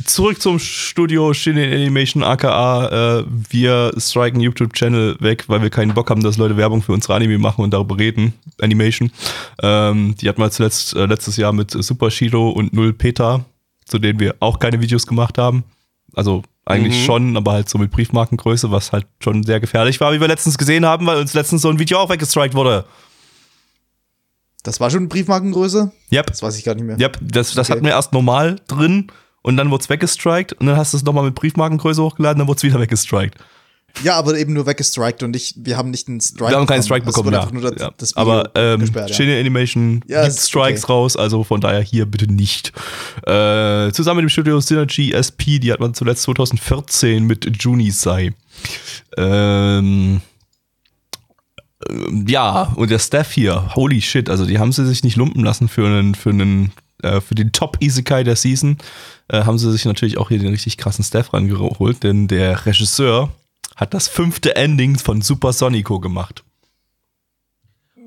Zurück zum Studio Shinin Animation aka äh, wir striken YouTube-Channel weg, weil wir keinen Bock haben, dass Leute Werbung für unsere Anime machen und darüber reden. Animation. Ähm, die hatten wir zuletzt äh, letztes Jahr mit Super Shiro und Null Peter, zu denen wir auch keine Videos gemacht haben. Also eigentlich Mhm. schon, aber halt so mit Briefmarkengröße, was halt schon sehr gefährlich war, wie wir letztens gesehen haben, weil uns letztens so ein Video auch weggestrikt wurde. Das war schon Briefmarkengröße? Yep. Das weiß ich gar nicht mehr. Ja, das, das Okay. hatten wir erst normal drin und dann wurde es weggestrikt und dann hast du es nochmal mit Briefmarkengröße hochgeladen, dann wurde es wieder weggestrikt. Ja, aber eben nur weggestrikt und nicht, wir haben nicht einen Strike Wir haben keinen Strike bekommen, wurde ja. ja. Aber ähm, ja. Shinny Animation Ja, gibt Strikes okay. raus, also von daher hier bitte nicht. Äh, zusammen mit dem Studio Synergy SP, die hat man zuletzt 2014 mit Junisai. Ähm, ähm, ja, und der Staff hier, holy shit, also die haben sie sich nicht lumpen lassen für einen, für einen, äh, für den Top Isekai der Season, äh, haben sie sich natürlich auch hier den richtig krassen Staff rangeholt, denn der Regisseur hat das fünfte Ending von Super Sonico gemacht.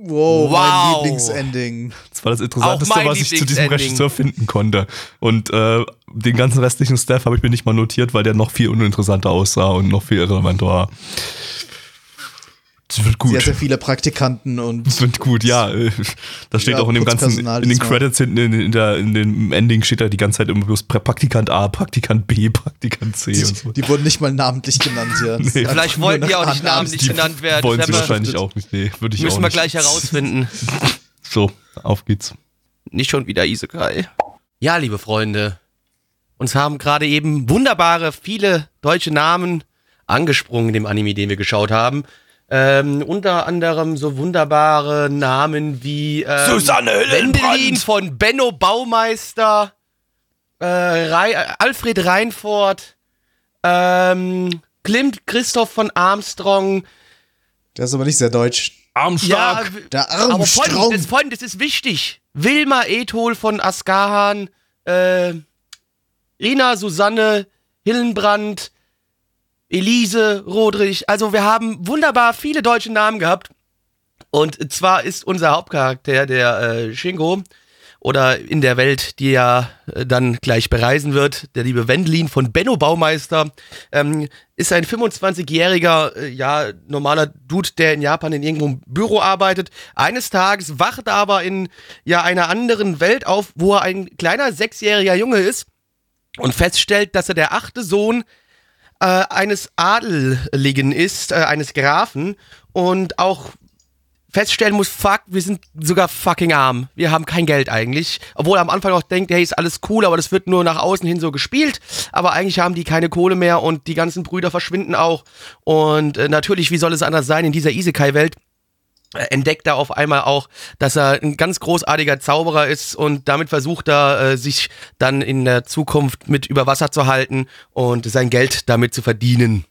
Wow, Wow. mein Lieblingsending. Das war das Interessanteste, was ich zu diesem. Regisseur finden konnte. Und äh, den ganzen restlichen Staff habe ich mir nicht mal notiert, weil der noch viel uninteressanter aussah und noch viel irrelevanter war. Das wird gut. Sehr, sehr viele Praktikanten und Das wird gut, ja. Das steht Ja, auch in dem ganzen, Personal in den. Credits hinten, in, in, der, in dem Ending steht da die ganze Zeit immer bloß Praktikant A, Praktikant B, Praktikant C und so. die, die wurden nicht mal namentlich genannt. Ja. Einfach Vielleicht wollten die auch nicht namentlich genannt werden. Wollen sie wahrscheinlich auch nicht. Nee, würde ich auch Müssen wir nicht. gleich herausfinden. So, auf geht's. Nicht schon wieder Isekai. Ja, liebe Freunde. Uns haben gerade eben wunderbare, viele deutsche Namen angesprungen in dem Anime, den wir geschaut haben. Ähm, unter anderem so wunderbare Namen wie ähm, Susanne. Wendelin von Benno Baumeister, äh, Rei- Alfred Reinfort, ähm, Klimt Christoph von Armstrong. Der ist aber nicht sehr deutsch. Armstark. w- Der aber Freunde, Armstrong. das, Freunde, das ist wichtig. Wilma Ethol von Askahan, äh, Rina Susanne Hillenbrand, Elise Rodrich. Also wir haben wunderbar viele deutsche Namen gehabt. Und zwar ist unser Hauptcharakter, der äh, Shingo, oder in der Welt, die er äh, dann gleich bereisen wird, der liebe Wendlin von Benno Baumeister, ähm, ist ein 25-jähriger, äh, ja, normaler Dude, der in Japan in irgendeinem Büro arbeitet. Eines Tages wacht er aber in ja einer anderen Welt auf, wo er ein kleiner sechsjähriger Junge ist und feststellt, dass er der achte Sohn äh, eines Adeligen ist, äh, eines Grafen und auch feststellen muss, fuck, wir sind sogar fucking arm. Wir haben kein Geld eigentlich. Obwohl er am Anfang auch denkt, hey, ist alles cool, aber das wird nur nach außen hin so gespielt. Aber eigentlich haben die keine Kohle mehr und die ganzen Brüder verschwinden auch. Und äh, natürlich, wie soll es anders sein in dieser Isekai-Welt? Äh, entdeckt er auf einmal auch, dass er ein ganz großartiger Zauberer ist und damit versucht er, äh, sich dann in der Zukunft mit über Wasser zu halten und sein Geld damit zu verdienen.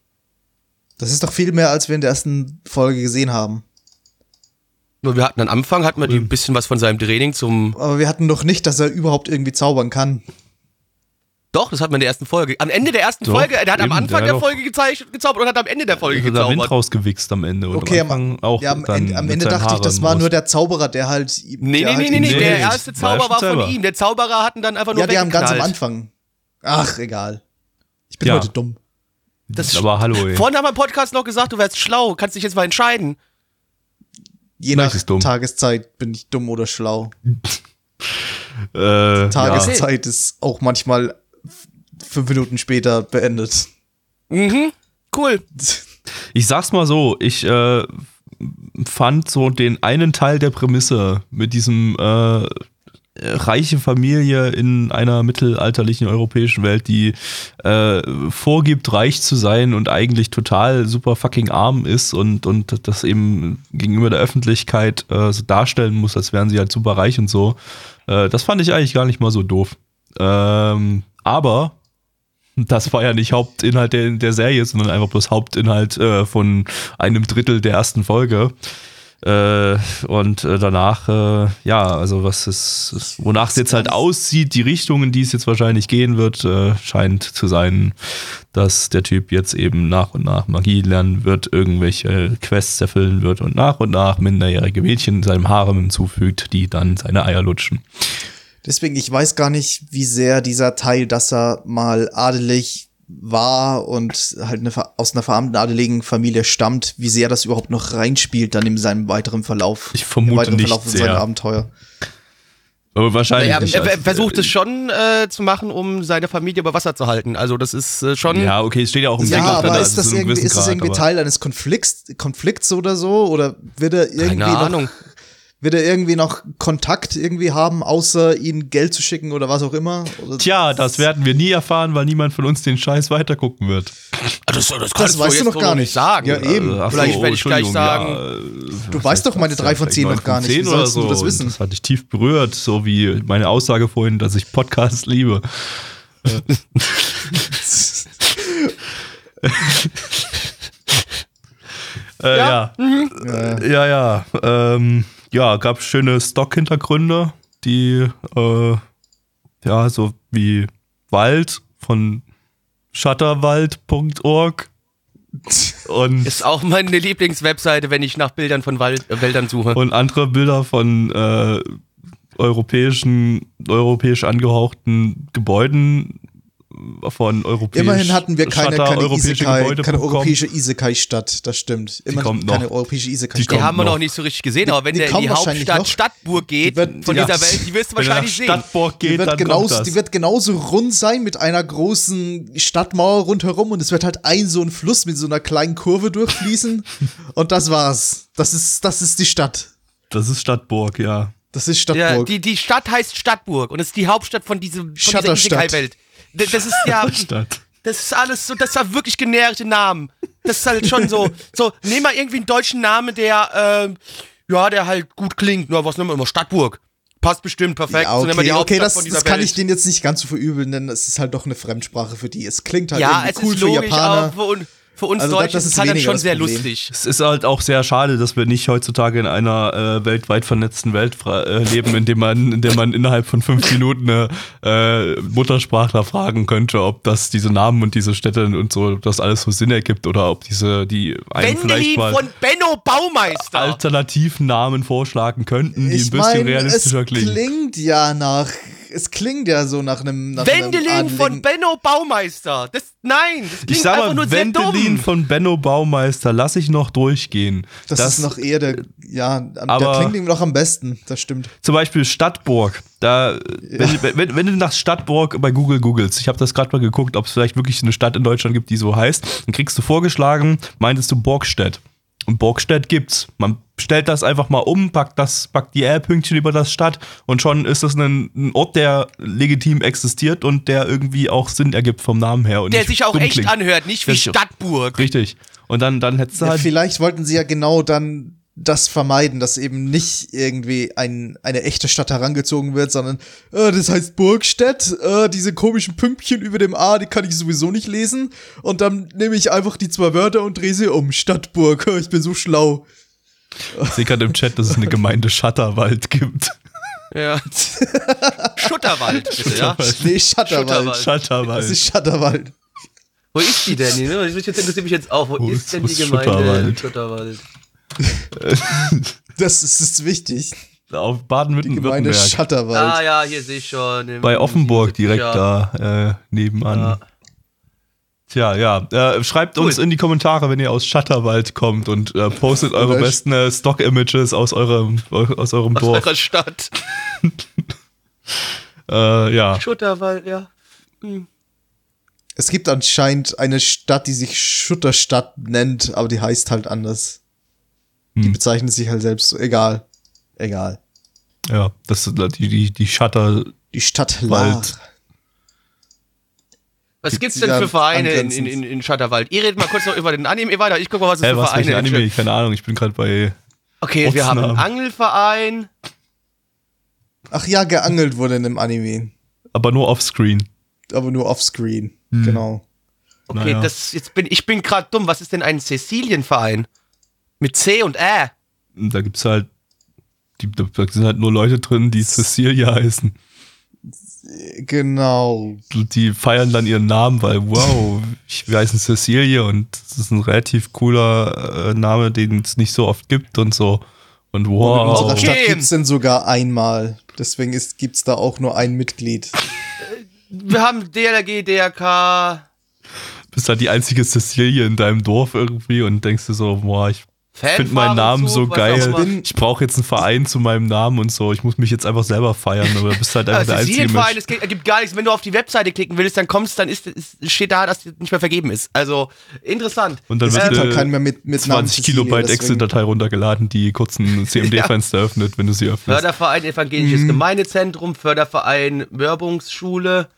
Das ist doch viel mehr, als wir in der ersten Folge gesehen haben. Nur wir hatten am Anfang, hatten wir ein bisschen was von seinem Training zum Aber wir hatten noch nicht, dass er überhaupt irgendwie zaubern kann. Doch, das hat man in der ersten Folge. Am Ende der ersten Doch, Folge, der hat am eben, Anfang der der Folge gezeigt, gezaubert und hat am Ende der Folge Da Wind gezaubert. rausgewichst am Ende. Und Okay, am am, Anfang auch ja, am dann Ende, am Ende dachte ich, das Haaren war raus. nur der Zauberer, der halt. Nee, der nee, halt nee, nee, nee, Nee, der erste Zauber war von ihm. Der Zauberer hat ihn dann einfach nur Ja, die haben ganz am. Anfang. Ach, egal. Ich bin Ja. heute dumm. Das Aber hallo, ey. Vorhin haben wir im Podcast noch gesagt, du wärst schlau, kannst dich jetzt mal entscheiden. Je nach ist dumm. Tageszeit bin ich dumm oder schlau. Äh, ja. Tageszeit ist auch manchmal fünf Minuten später beendet. Mhm, cool. Ich sag's mal so, ich äh, fand so den einen Teil der Prämisse mit diesem äh, reiche Familie in einer mittelalterlichen europäischen Welt, die äh, vorgibt, reich zu sein und eigentlich total super fucking arm ist und, und das eben gegenüber der Öffentlichkeit äh, so darstellen muss, als wären sie halt super reich und so. Äh, das fand ich eigentlich gar nicht mal so doof. Ähm, aber das war ja nicht Hauptinhalt der, der Serie, sondern einfach bloß Hauptinhalt äh, von einem Drittel der ersten Folge. Äh, und äh, danach, äh, ja, also was es, es wonach es jetzt halt aussieht, die Richtung, in die es jetzt wahrscheinlich gehen wird, äh, scheint zu sein, dass der Typ jetzt eben nach und nach Magie lernen wird, irgendwelche Quests erfüllen wird und nach und nach minderjährige Mädchen seinem Harem hinzufügt, die dann seine Eier lutschen. Deswegen, ich weiß gar nicht, wie sehr dieser Teil, dass er mal adelig war und halt eine, aus einer verarmten adeligen Familie stammt, wie sehr das überhaupt noch reinspielt dann in seinem weiteren Verlauf. Ich vermute im weiteren nicht Verlauf von sehr. seinem Abenteuer. Aber wahrscheinlich Naja, nicht. er, er versucht es schon äh, zu machen, um seine Familie über Wasser zu halten. Also das ist äh, schon. Ja, okay, es steht ja auch im Ja, drin, aber ist das einem irgendwie, ist das Grad, irgendwie aber- Teil eines Konflikts, Konflikts oder so? Oder wird er irgendwie Keine noch, Ahnung. Wird er irgendwie noch Kontakt irgendwie haben, außer ihnen Geld zu schicken oder was auch immer? Oder Tja, das werden wir nie erfahren, weil niemand von uns den Scheiß weitergucken wird. Ah, das, das, Das weißt du noch so gar nicht. sagen. Ja, eben. Also, ach Vielleicht werde ich gleich sagen, ja, äh, Du weißt doch meine drei von Vielleicht zehn neun noch gar nicht. Wie zehn oder sollst du das so. wissen? Das hat dich tief berührt, so wie meine Aussage vorhin, dass ich Podcasts liebe. Äh, ja. Ja, ja. Ja, ähm, ja gab schöne Stock-Hintergründe, die, äh, ja, so wie Wald von shutterwald.org und, Ist auch meine Lieblingswebseite, wenn ich nach Bildern von Wald, äh, Wäldern suche. und andere Bilder von äh, europäischen, europäisch angehauchten Gebäuden von europäisch Immerhin hatten wir keine, Shutter, keine, europäische Isekai, keine europäische Isekai-Stadt, das stimmt. Immerhin kommt keine noch. europäische Die Isekai-Stadt. Die kommt haben wir noch. noch nicht so richtig gesehen, aber wenn die der in die wahrscheinlich Hauptstadt noch. Stadtburg geht, Die wird- von die- dieser Welt, die wirst du Wenn wahrscheinlich sehen. Stadtburg geht, Die wird, dann kommt genauso, das. die wird genauso rund sein mit einer großen Stadtmauer rundherum und es wird halt ein so ein Fluss mit so einer kleinen Kurve durchfließen und das war's. Das ist, das ist die Stadt. das ist Stadtburg, ja. Das ist Ja, Stadtburg. die, die Stadt heißt Stadtburg und es ist die Hauptstadt von, diesem, von dieser. Isekai-Welt. Das ist ja, das ist alles so, das ist ja wirklich generische Namen. Das ist halt schon so, so, nehm mal irgendwie einen deutschen Namen, der, ähm, ja, der halt gut klingt. Nur was nehmen wir immer? Stadtburg. Passt bestimmt perfekt. ja, so nehmen wir okay, die okay das, das kann Welt. ich denen jetzt nicht ganz so verübeln, denn es ist halt doch eine Fremdsprache für die. Es klingt halt ja, es irgendwie cool ist für Japaner. aber für, un- für uns Also, Deutsche das ist ist es halt schon das sehr lustig. Es ist halt auch sehr schade, dass wir nicht heutzutage in einer äh, weltweit vernetzten Welt äh, leben, in dem man, in der man innerhalb von fünf Minuten eine äh, Muttersprachler fragen könnte, ob das diese Namen und diese Städte und so, ob das alles so Sinn ergibt oder ob diese, die einem vielleicht mal von Benno Baumeister. alternativen Namen vorschlagen könnten, die ein ich bisschen meine, es realistischer klingen. klingt ja nach, es klingt ja so nach einem, nach einem Wendelin von adligen- Benno Baumeister. Das, nein, das klingt Ich sag einfach mal, nur sehr Wendelin dumm. von Benno Baumeister lass ich noch durchgehen. Das, ist noch eher der, ja, am- der aber- klingt ihm noch am besten, das stimmt. zum Beispiel Stadtburg. Da, wenn, wenn, wenn du nach Stadtburg bei Google googelst, ich habe das gerade mal geguckt, ob es vielleicht wirklich eine Stadt in Deutschland gibt, die so heißt, dann kriegst du vorgeschlagen, meintest du Borgstedt. Und Borgstedt gibt's. Man stellt das einfach mal um, packt das, packt die R-Pünktchen über das Stadt und schon ist das ein, ein Ort, der legitim existiert und der irgendwie auch Sinn ergibt vom Namen her. Und Der sich auch echt klingt. anhört, nicht wie sich- Stadtburg. Richtig. Und dann, dann hättest du Ja, halt vielleicht wollten sie ja genau dann das vermeiden, dass eben nicht irgendwie ein, eine echte Stadt herangezogen wird, sondern äh, das heißt Burgstedt, äh, diese komischen Pünktchen über dem A, die kann ich sowieso nicht lesen und dann nehme ich einfach die zwei Wörter und drehe sie um. Stadtburg, ich bin so schlau. Ich sehe gerade im Chat, dass es eine Gemeinde Schatterwald gibt. Ja. Schutterwald, bitte, ja? Nee, Schatterwald. Schutterwald. Schatterwald. Das ist Schatterwald. Wo ist die denn? Das interessiert mich jetzt auch. Wo, Wo ist ist- denn die Gemeinde Schutterwald? Schutterwald? Das ist, ist wichtig. Auf Die Gemeinde Baden-Württemberg. Schatterwald. Ah ja, hier sehe ich schon. im- Bei Offenburg direkt ja. da äh, nebenan. Ja. Tja, ja. Äh, schreibt Cool. uns in die Kommentare, wenn ihr aus Schatterwald kommt und äh, postet eure besten äh, Stock-Images aus eurem, eu- aus eurem Aus Dorf. eurer Stadt. Äh, ja. Schutterwald, ja. Es gibt anscheinend eine Stadt, die sich Schutterstadt nennt, aber die heißt halt anders. Die Hm. bezeichnet sich halt selbst so. Egal. Egal. Ja, das sind die, die, die Shutter. Die Stadt Wald. Was Gibt's die denn für Vereine in, in, in, in Schatterwald? Ihr redet mal kurz noch über den Anime weiter. Ich gucke mal, was es Hä, für was Vereine gibt. Anime? Keine Ahnung, ich bin gerade bei. Okay, wir haben einen Ortsnamen. Angelverein. Ach ja, geangelt wurde in dem Anime. Aber nur offscreen. Aber nur offscreen. Hm. Genau. Okay, Naja. das jetzt bin ich bin gerade dumm. Was ist denn ein Cäcilienverein? Mit C und Ä. Und da gibt's halt. Die, da sind halt nur Leute drin, die Cecilia heißen. Genau. Die feiern dann ihren Namen, weil, wow, ich, wir heißen Cecilia und das ist ein relativ cooler äh, Name, den es nicht so oft gibt und so. Und In wow. unserer Okay. Stadt gibt's den sogar einmal. Deswegen ist, gibt's da auch nur ein Mitglied. Wir haben DLRG, DRK. bist halt die einzige Cecilia in deinem Dorf irgendwie und denkst dir so, boah, ich finde meinen Namen so was geil. Ich brauche jetzt einen Verein zu meinem Namen und so. Ich muss mich jetzt einfach selber feiern, aber du bist halt einfach Also der einzige Mensch. es gibt, gar nichts. Wenn du auf die Webseite klicken willst, dann kommst, dann ist, steht da, dass die nicht mehr vergeben ist. Also interessant. Und dann Es wird halt äh, keinen mehr mit, mit Namen 20 Cecilia, Kilobyte Excel-Datei runtergeladen, die kurz ein CMD-Fenster öffnet, wenn du sie öffnest. Förderverein Evangelisches Mhm. Gemeindezentrum, Förderverein Mörbungsschule,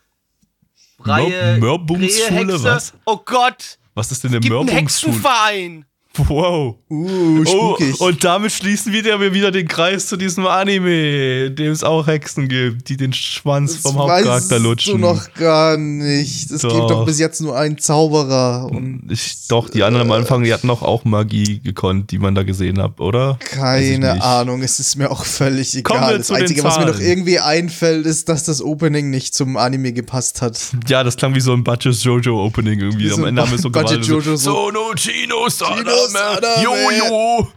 Freie Mör- Mörbungsschule, was? Oh Gott, Was ist denn einen Mörbungsschule? Hexenverein. Wow. Uh, spukig. Oh, und damit schließen wir wieder den Kreis zu diesem Anime, in dem es auch Hexen gibt, die den Schwanz das vom Hauptcharakter lutschen. noch gar nicht. Es gibt Doch. bis jetzt nur einen Zauberer und Ich, doch, die anderen am Anfang, die hatten doch auch Magie gekonnt, die man da gesehen hat, oder? Keine. Ahnung. Es ist mir auch völlig Kommen egal. wir Das zu den Einzige, was mir noch irgendwie einfällt, ist, dass das Opening nicht zum Anime gepasst hat. Ja, das klang wie so ein Budget Jojo Opening irgendwie. Am Ende haben wir so Budget Jojo, so, so- Sono Chino Sadame. Jojo.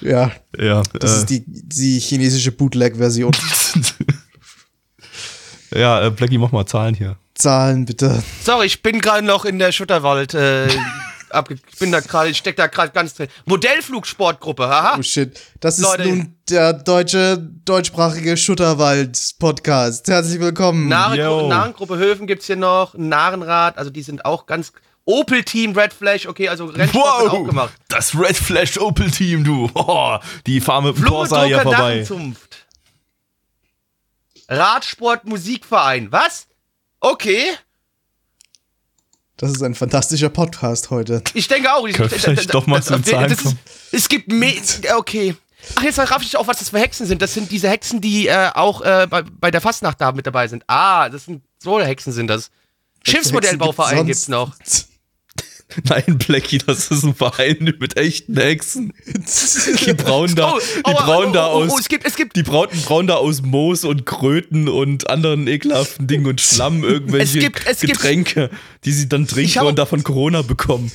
Ja, Ja, das äh, ist die, die chinesische Bootleg-Version. ja, äh, Blackie, mach mal Zahlen hier. Zahlen bitte. Sorry, ich bin gerade noch in der Schutterwald. Äh, abge ich bin da gerade, ich steck da gerade ganz drin. Modellflugsportgruppe, haha. Oh shit. Das ist Leute. nun der deutsche, deutschsprachige Schutterwald-Podcast. Herzlich willkommen. Narengruppe, Yo. Narengruppe Höfen gibt's hier noch, Narenrad, also die sind auch ganz. Opel Team Red Flash, okay, also Rennsport wird auch gemacht. das Red Flash Opel Team, du. Oh, die fahren mit dem Corsa Blumentrucker vorbei. Narrenzunft. Radsport Musikverein, was? Okay, Das ist ein fantastischer Podcast heute. ich denke auch. Ich, Können wir vielleicht doch mal zu den das- Zahlen das ist, kommen? Es gibt me okay. Ach, jetzt raff ich auch, was das für Hexen sind. Das sind diese Hexen, die äh, auch äh, bei, bei der Fastnacht da mit dabei sind. Ah, das sind so Hexen sind das. Schiffsmodellbauverein Hexen gibt's noch. Nein, Blackie, das ist ein Verein mit echten Hexen. Die brauen da, Oh, die oh, brauen oh, da oh, oh, aus. es gibt, es gibt Die brauten, brauen da aus Moos und Kröten und anderen ekelhaften Dingen und Schlamm irgendwelche Es gibt- es Getränke, die sie dann trinken hab- und davon Corona bekommen.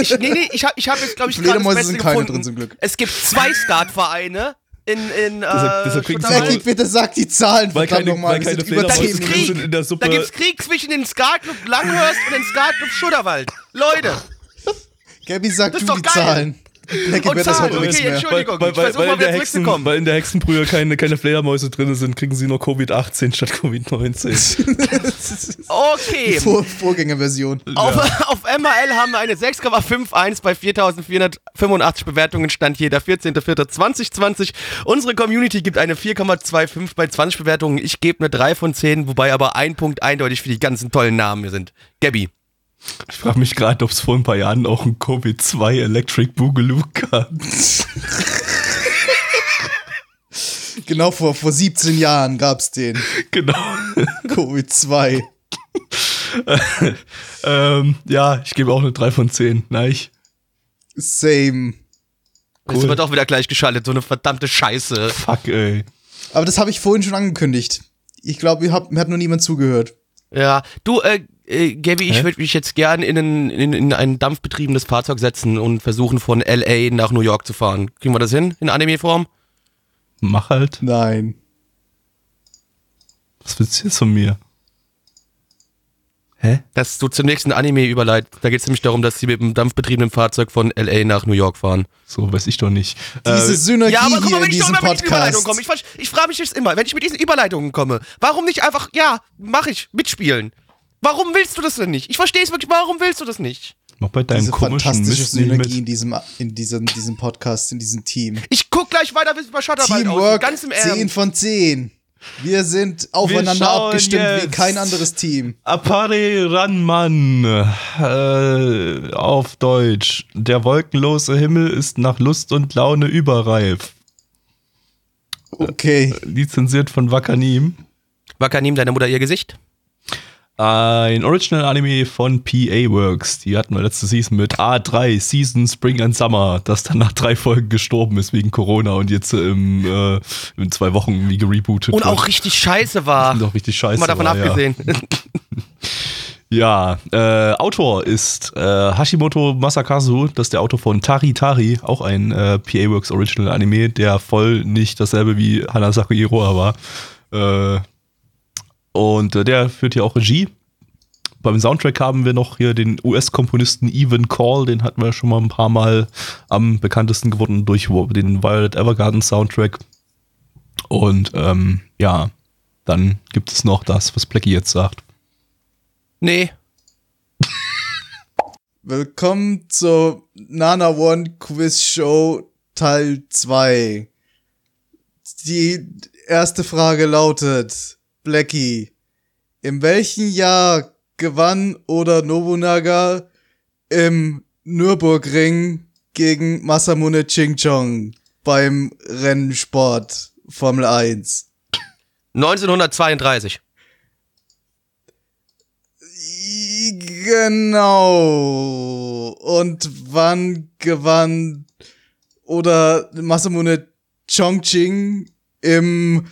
Ich, nee, nee, ich habe ich hab jetzt, glaube ich, gerade das Beste sind keine gefunden. drin, zum Glück. Es gibt zwei Skatvereine in, in Deshalb- äh, deshalb Schutterwald. Jackie, bitte sag die Zahlen, Weil keine, nochmal. weil keine über 10 gibt's Krieg. sind in der Da Suppe. gibt's Krieg zwischen den Skatclub Langhurst und den Skatclub Schutterwald. Leute, Gabby, sag Das du die geil. Zahlen. Blackie Und wird das heute nichts okay, mehr. Entschuldigung. weil, ich weil, weil, mal in der Hexen, zurückzukommen. weil in der Hexenbrühe keine, keine Fledermäuse drin sind, kriegen sie nur Covid-18 statt Covid-19. Okay. Vor Vorgängerversion. Auf, auf MRL haben wir eine 6,51 bei 4485 Bewertungen, stand hier der 14.04.2020. Unsere Community gibt eine 4,25 bei 20 Bewertungen. Ich gebe eine 3 von 10, wobei aber ein Punkt eindeutig für die ganzen tollen Namen hier sind. Gabby. Ich frage mich gerade, ob es vor ein paar Jahren auch ein Covid-2 Electric Boogaloo gab. Genau vor, vor 17 Jahren gab's den. genau. Covid-2. ähm, ja, ich gebe auch eine 3 von 10. Nein. Same. Jetzt sind wir doch wieder gleich geschaltet, so eine verdammte Scheiße. Fuck, ey. Aber das habe ich vorhin schon angekündigt. Ich glaube, mir hat, mir hat nur niemand zugehört. Ja, du, äh, äh Gaby, ich würde mich jetzt gern in ein, in, in ein dampfbetriebenes Fahrzeug setzen und versuchen von L.A. nach New York zu fahren. Kriegen wir das hin? In Anime-Form? Mach halt. Nein. Was willst du jetzt von mir? Hä? Dass du zum nächsten Anime überleit. Da geht es nämlich darum, dass sie mit einem dampfbetriebenen Fahrzeug von L.A. nach New York fahren. So weiß ich doch nicht. Diese Äh, Synergie Ja, aber guck mal, hier wenn in ich doch diesem immer mit diesen Überleitungen Podcast. komme. Ich, ich frage mich jetzt immer, wenn ich mit diesen Überleitungen komme, warum nicht einfach, ja, mach ich, mitspielen? Warum willst du das denn nicht? Ich verstehe es wirklich, warum willst du das nicht? mach bei deinem Diese komischen fantastische Mist nicht Synergie mit. in diesem, in diesem, diesem Podcast, in diesem Team. Ich guck gleich weiter bis bei Shutterwald. Teamwork Ganz im 10 Ernst. von 10. Wir sind aufeinander schauen abgestimmt wie jetzt. kein anderes Team. Apare Ranman. Äh, auf Deutsch. Der wolkenlose Himmel ist nach Lust und Laune überreif. Okay. Lizenziert von Wakanim. Wakanim, deine Mutter ihr Gesicht? Ein Original-Anime von PA Works. Die hatten wir letzte Season mit A3, Season Spring and Summer, das dann nach drei Folgen gestorben ist wegen Corona und jetzt im, äh, in zwei Wochen wie gerebootet Und wird. auch richtig scheiße war. Und auch richtig scheiße. Mal davon war, ja. abgesehen. Ja, äh, Autor ist äh, Hashimoto Masakazu, das ist der Autor von Tari Tari, auch ein äh, PA Works Original Anime, der voll nicht dasselbe wie Hanasaki Iroha war. Äh, und äh, der führt hier auch Regie. Beim Soundtrack haben wir noch hier den US-Komponisten Evan Call, den hatten wir schon mal ein paar Mal am bekanntesten geworden durch den Violet Evergarden Soundtrack. Und ähm, ja, dann gibt es noch das, was Blackie jetzt sagt. nee. Willkommen zur Nana One Quiz Show Teil 2. Die erste Frage lautet, Blackie, in welchem Jahr gewann Oda Nobunaga im Nürburgring gegen Masamune Chingchong beim Rennsport Formel 1? 1932. Genau. Und wann gewann oder Masamune Chongqing im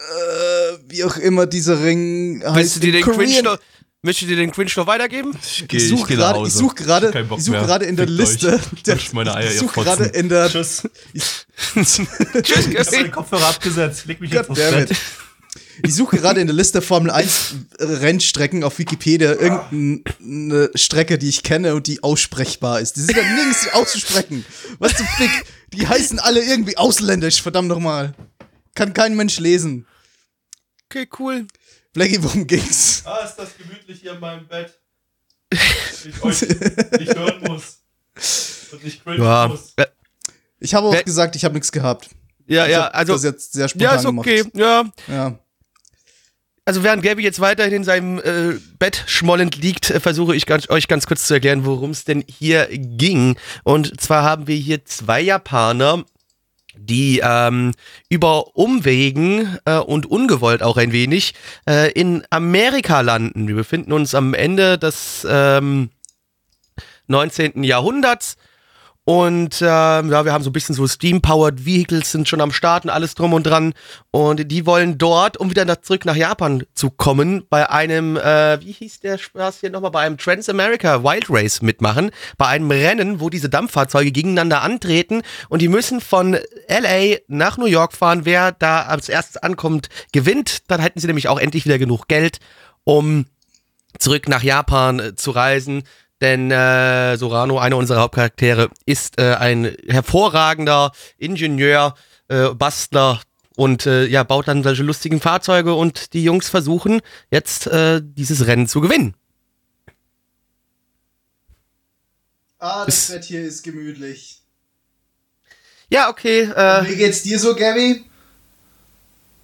äh, wie auch immer dieser Ring Willst heißt. du dir den Cringe noch, möchtest du dir den Cringe noch weitergeben? Ich suche gerade, ich suche gerade, ich suche mehr. gerade in der Fickt Liste. Der, Lutscht meine Eier, ich suche gerade in der. Tschüss. Tschüss, Ich hab meine Kopfhörer abgesetzt. Leg mich jetzt aufs. Bett. Ich suche gerade in der Liste Formel 1 Rennstrecken auf Wikipedia irgendeine Strecke, die ich kenne und die aussprechbar ist. Die sind ja nirgends auszusprechen. Was zum Fick? Die heißen alle irgendwie ausländisch, verdammt nochmal. Kann kein Mensch lesen. Okay, cool. Blackie, worum ging's? Ah, ist das gemütlich hier in meinem Bett. Ich euch nicht hören muss. Und nicht cringe Ja, muss. Ich habe auch gesagt, ich habe nichts gehabt. ja, Ich ja, hab also, das jetzt sehr spontan ja, ist okay, gemacht. ja. Ja. Also während Gabby jetzt weiterhin in seinem äh, Bett schmollend liegt, äh, versuche ich ganz, euch ganz kurz zu erklären, worum es denn hier ging. Und zwar haben wir hier zwei Japaner, die ähm, über Umwegen äh, und ungewollt auch ein wenig äh, in Amerika landen. Wir befinden uns am Ende des ähm, 19. Jahrhunderts. Und ähm, ja, wir haben so ein bisschen so Steam-Powered Vehicles sind schon am Starten, alles drum und dran. Und die wollen dort, um wieder nach, zurück nach Japan zu kommen, bei einem, äh, wie hieß der Spaß hier nochmal, bei einem Trans-America Wild Race mitmachen. Bei einem Rennen, wo diese Dampffahrzeuge gegeneinander antreten. Und die müssen von LA nach New York fahren. Wer da als erstes ankommt, gewinnt. Dann hätten sie nämlich auch endlich wieder genug Geld, um zurück nach Japan äh, zu reisen. Denn äh, Sorano, einer unserer Hauptcharaktere, ist äh, ein hervorragender Ingenieur, äh, Bastler und äh, ja, baut dann solche lustigen Fahrzeuge und die Jungs versuchen jetzt äh, dieses Rennen zu gewinnen. Ah, das Bett hier ist gemütlich. Ja, okay. Äh, Wie geht's dir so, Gabby?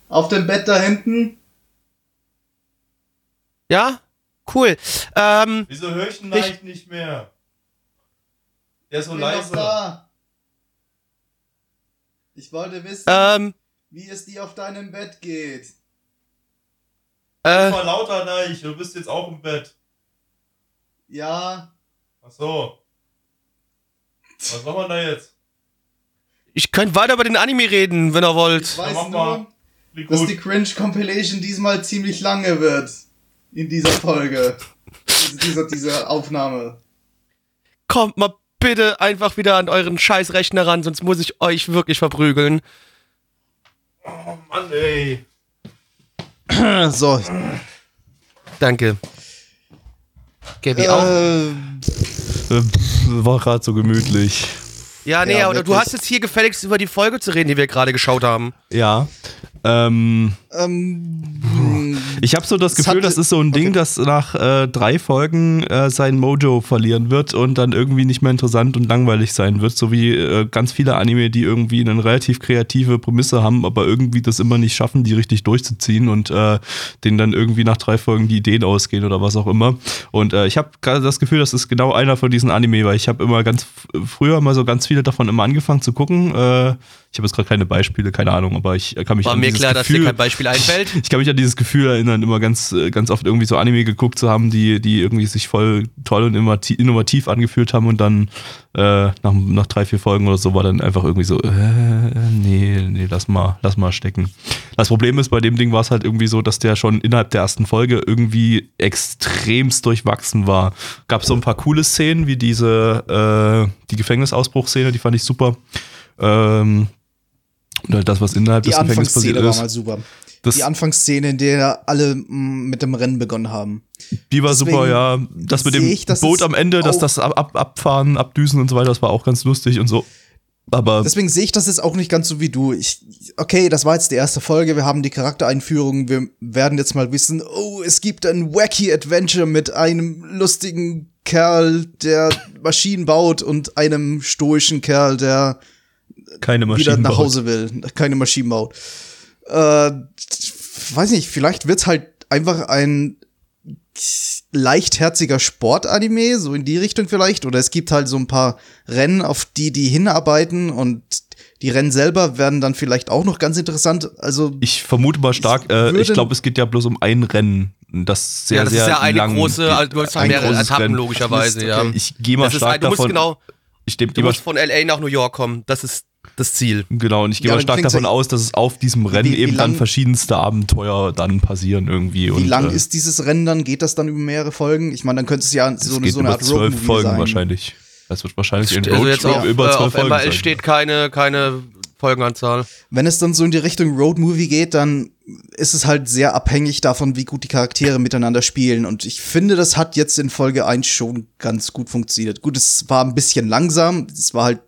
Auf dem Bett da hinten? ja, cool. Ähm, Wieso höre ich den Ich- leicht nicht mehr? Der ist so leise. da. Ich wollte wissen, ähm, wie es dir auf deinem Bett geht. äh, Mal lauter leicht, du bist jetzt auch im Bett. Ja, Ach so. Was soll man da jetzt? Ich könnte weiter über den Anime reden, wenn ihr wollt. Ich weiß nur, dass die Cringe Compilation diesmal ziemlich lange wird. In dieser Folge. Diese- dieser, dieser Aufnahme. Kommt mal bitte einfach wieder an euren Scheißrechner ran, sonst muss ich euch wirklich verprügeln. Mann, ey. So, Danke. Auch. äh, Äh, War gerade so gemütlich. Ja, nee, ja, aber du wirklich. hast jetzt hier gefälligst über die Folge zu reden, die wir gerade geschaut haben. Ja. Ähm, ähm, ich habe so das Gefühl, das ist so ein Ding, okay. das nach äh, drei Folgen äh, sein Mojo verlieren wird und dann irgendwie nicht mehr interessant und langweilig sein wird. So wie äh, ganz viele Anime, die irgendwie eine relativ kreative Prämisse haben, aber irgendwie das immer nicht schaffen, die richtig durchzuziehen und äh, denen dann irgendwie nach drei Folgen die Ideen ausgehen oder was auch immer. Und äh, ich habe gerade das Gefühl, das ist genau einer von diesen Anime, weil ich habe immer ganz früher mal so ganz viele davon immer angefangen zu gucken. Äh, ich habe jetzt gerade keine Beispiele, keine Ahnung, aber ich kann mich War an mir klar, dass dir Gefühl, kein Beispiel einfällt. ich kann mich an dieses Gefühl erinnern, immer ganz, äh, ganz oft irgendwie so Anime geguckt zu haben, die, die irgendwie sich voll toll und innovati- innovativ angefühlt haben und dann äh, nach, nach drei, vier Folgen oder so war dann einfach irgendwie so, äh, nee, nee, lass mal, lass mal stecken. Das Problem ist, bei dem Ding war es halt irgendwie so, dass der schon innerhalb der ersten Folge irgendwie extremst durchwachsen war. Gab so ein paar coole Szenen, wie diese, äh, die Gefängnisausbruchsszene, die fand ich super. Ähm, und halt das, was innerhalb die des Gefängnisses passiert war ist. mal super. Das, Die Anfangsszene, in der alle mm, mit dem Rennen begonnen haben. Die war Deswegen super, ja. Das mit dem ich, Boot am Ende, dass das ab, ab, abfahren, abdüsen und so weiter, das war auch ganz lustig und so. Aber Deswegen sehe ich das jetzt auch nicht ganz so wie du. Ich, okay, das war jetzt die erste Folge, wir haben die Charaktereinführung, wir werden jetzt mal wissen, oh, es gibt ein wacky Adventure mit einem lustigen Kerl, der Maschinen baut und einem stoischen Kerl, der keine wieder Maschinen. nach baut. Hause will, keine Maschinen baut. Äh, weiß nicht, vielleicht wird's halt einfach ein leichtherziger Sportanime, so in die Richtung vielleicht. Oder es gibt halt so ein paar Rennen, auf die die hinarbeiten und die Rennen selber werden dann vielleicht auch noch ganz interessant. Also Ich vermute mal stark, Ich äh, ich glaube, es geht ja bloß um ein Rennen, das sehr, ja, das sehr ist ja eine lang große, geht. also du hast Ein mehrere großes Etappen Rennen. logischerweise, Mist, ja. okay. Ich gehe mal Das ist stark ein, du musst davon. genau, ich du musst von LA nach New York kommen. Das ist das Ziel. genau, und ich gehe Ja, mal dann stark davon ja- aus, dass es auf diesem Rennen Wie- wie eben dann lang- verschiedenste Abenteuer dann passieren irgendwie. wie und, lang äh, ist dieses Rennen dann? Geht das dann über mehrere Folgen? Ich meine, dann könnte es ja so, eine, so eine über Art zwölf Folgen sein. wahrscheinlich. Das wird wahrscheinlich ein Also jetzt auf, über äh, zwölf auf Folgen MRL sein. steht keine, keine Folgenanzahl. Wenn es dann so in die Richtung Roadmovie geht, dann ist es halt sehr abhängig davon, wie gut die Charaktere miteinander spielen. Und ich finde, das hat jetzt in Folge 1 schon ganz gut funktioniert. Gut, es war ein bisschen langsam. Es war halt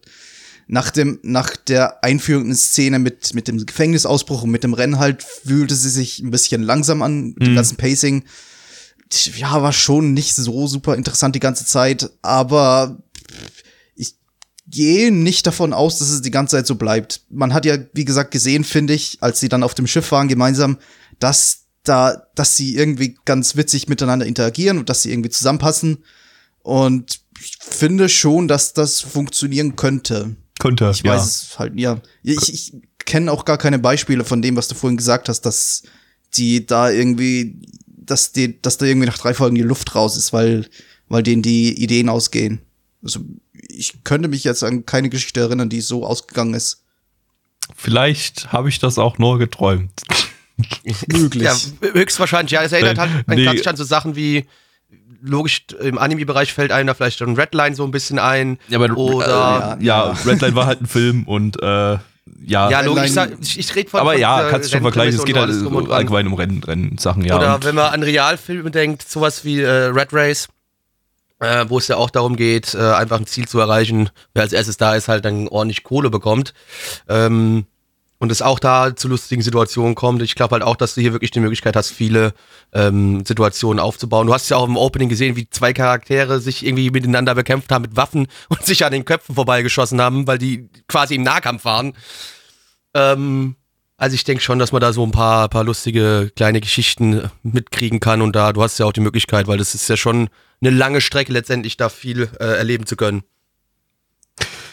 nach dem, nach der Einführung in die Szene mit, mit dem Gefängnisausbruch und mit dem Rennen halt fühlte sie sich ein bisschen langsam an, mit dem ganzen Pacing. Ja, war schon nicht so super interessant die ganze Zeit, aber ich gehe nicht davon aus, dass es die ganze Zeit so bleibt. Man hat ja, wie gesagt, gesehen, finde ich, als sie dann auf dem Schiff waren gemeinsam, dass da, dass sie irgendwie ganz witzig miteinander interagieren und dass sie irgendwie zusammenpassen. Und ich finde schon, dass das funktionieren könnte. Könnte, Ich ja. weiß es halt, ja. Ich, ich kenne auch gar keine Beispiele von dem, was du vorhin gesagt hast, dass die da irgendwie, dass die, dass da irgendwie nach drei Folgen die Luft raus ist, weil, weil denen die Ideen ausgehen. Also, ich könnte mich jetzt an keine Geschichte erinnern, die so ausgegangen ist. Vielleicht habe ich das auch nur geträumt. Möglich. Ja, höchstwahrscheinlich. Ja, es erinnert Nein, halt nee. an so Sachen wie, logisch, im Anime-Bereich fällt einem da vielleicht schon Redline so ein bisschen ein. Ja, aber Oder, äh, ja, Redline war halt ein Film und äh, ja, ja, logisch, ich, ich, rede von aber von ja, kannst du schon vergleichen. Es geht halt dran. allgemein um Rennen, Rennsachen, ja. Oder wenn man an Realfilme denkt, sowas wie äh, Red Race, äh, wo es ja auch darum geht, äh, einfach ein Ziel zu erreichen, wer als erstes da ist, halt dann ordentlich Kohle bekommt. Ähm, und es auch da zu lustigen Situationen kommt. Ich glaube halt auch, dass du hier wirklich die Möglichkeit hast, viele ähm, Situationen aufzubauen. Du hast ja auch im Opening gesehen, wie zwei Charaktere sich irgendwie miteinander bekämpft haben mit Waffen und sich an den Köpfen vorbeigeschossen haben, weil die quasi im Nahkampf waren. Ähm, also ich denke schon, dass man da so ein paar, paar lustige kleine Geschichten mitkriegen kann und da, du hast ja auch die Möglichkeit, weil das ist ja schon eine lange Strecke letztendlich da viel äh, erleben zu können.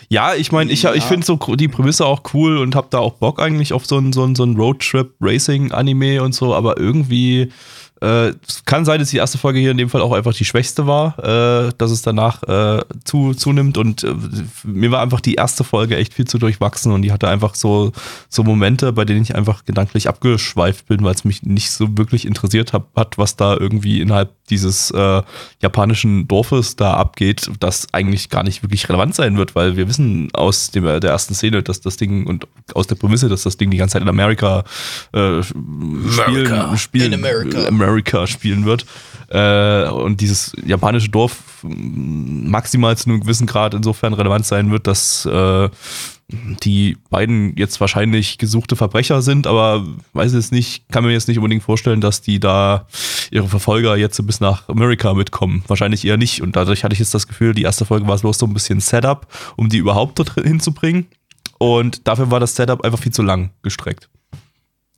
Ja, ich meine, ich, ich finde so die Prämisse auch cool und habe da auch Bock eigentlich auf so ein, so ein, so ein Roadtrip-Racing-Anime und so, aber irgendwie Äh, es kann sein, dass die erste Folge hier in dem Fall auch einfach die schwächste war, äh, dass es danach äh, zu, zunimmt. Und äh, mir war einfach die erste Folge echt viel zu durchwachsen und die hatte einfach so, so Momente, bei denen ich einfach gedanklich abgeschweift bin, weil es mich nicht so wirklich interessiert hab, hat, was da irgendwie innerhalb dieses äh, japanischen Dorfes da abgeht, das eigentlich gar nicht wirklich relevant sein wird, weil wir wissen aus dem, der ersten Szene, dass das Ding und aus der Prämisse, dass das Ding die ganze Zeit in Amerika, äh, spielen, spielen, In America. America spielen wird. Äh, und dieses japanische Dorf maximal zu einem gewissen Grad insofern relevant sein wird, dass äh, die beiden jetzt wahrscheinlich gesuchte Verbrecher sind, aber weiß es nicht, kann mir jetzt nicht unbedingt vorstellen, dass die da ihre Verfolger jetzt bis nach Amerika mitkommen. Wahrscheinlich eher nicht. Und dadurch hatte ich jetzt das Gefühl, die erste Folge war bloß so ein bisschen Setup, um die überhaupt dort hinzubringen. Und dafür war das Setup einfach viel zu lang gestreckt.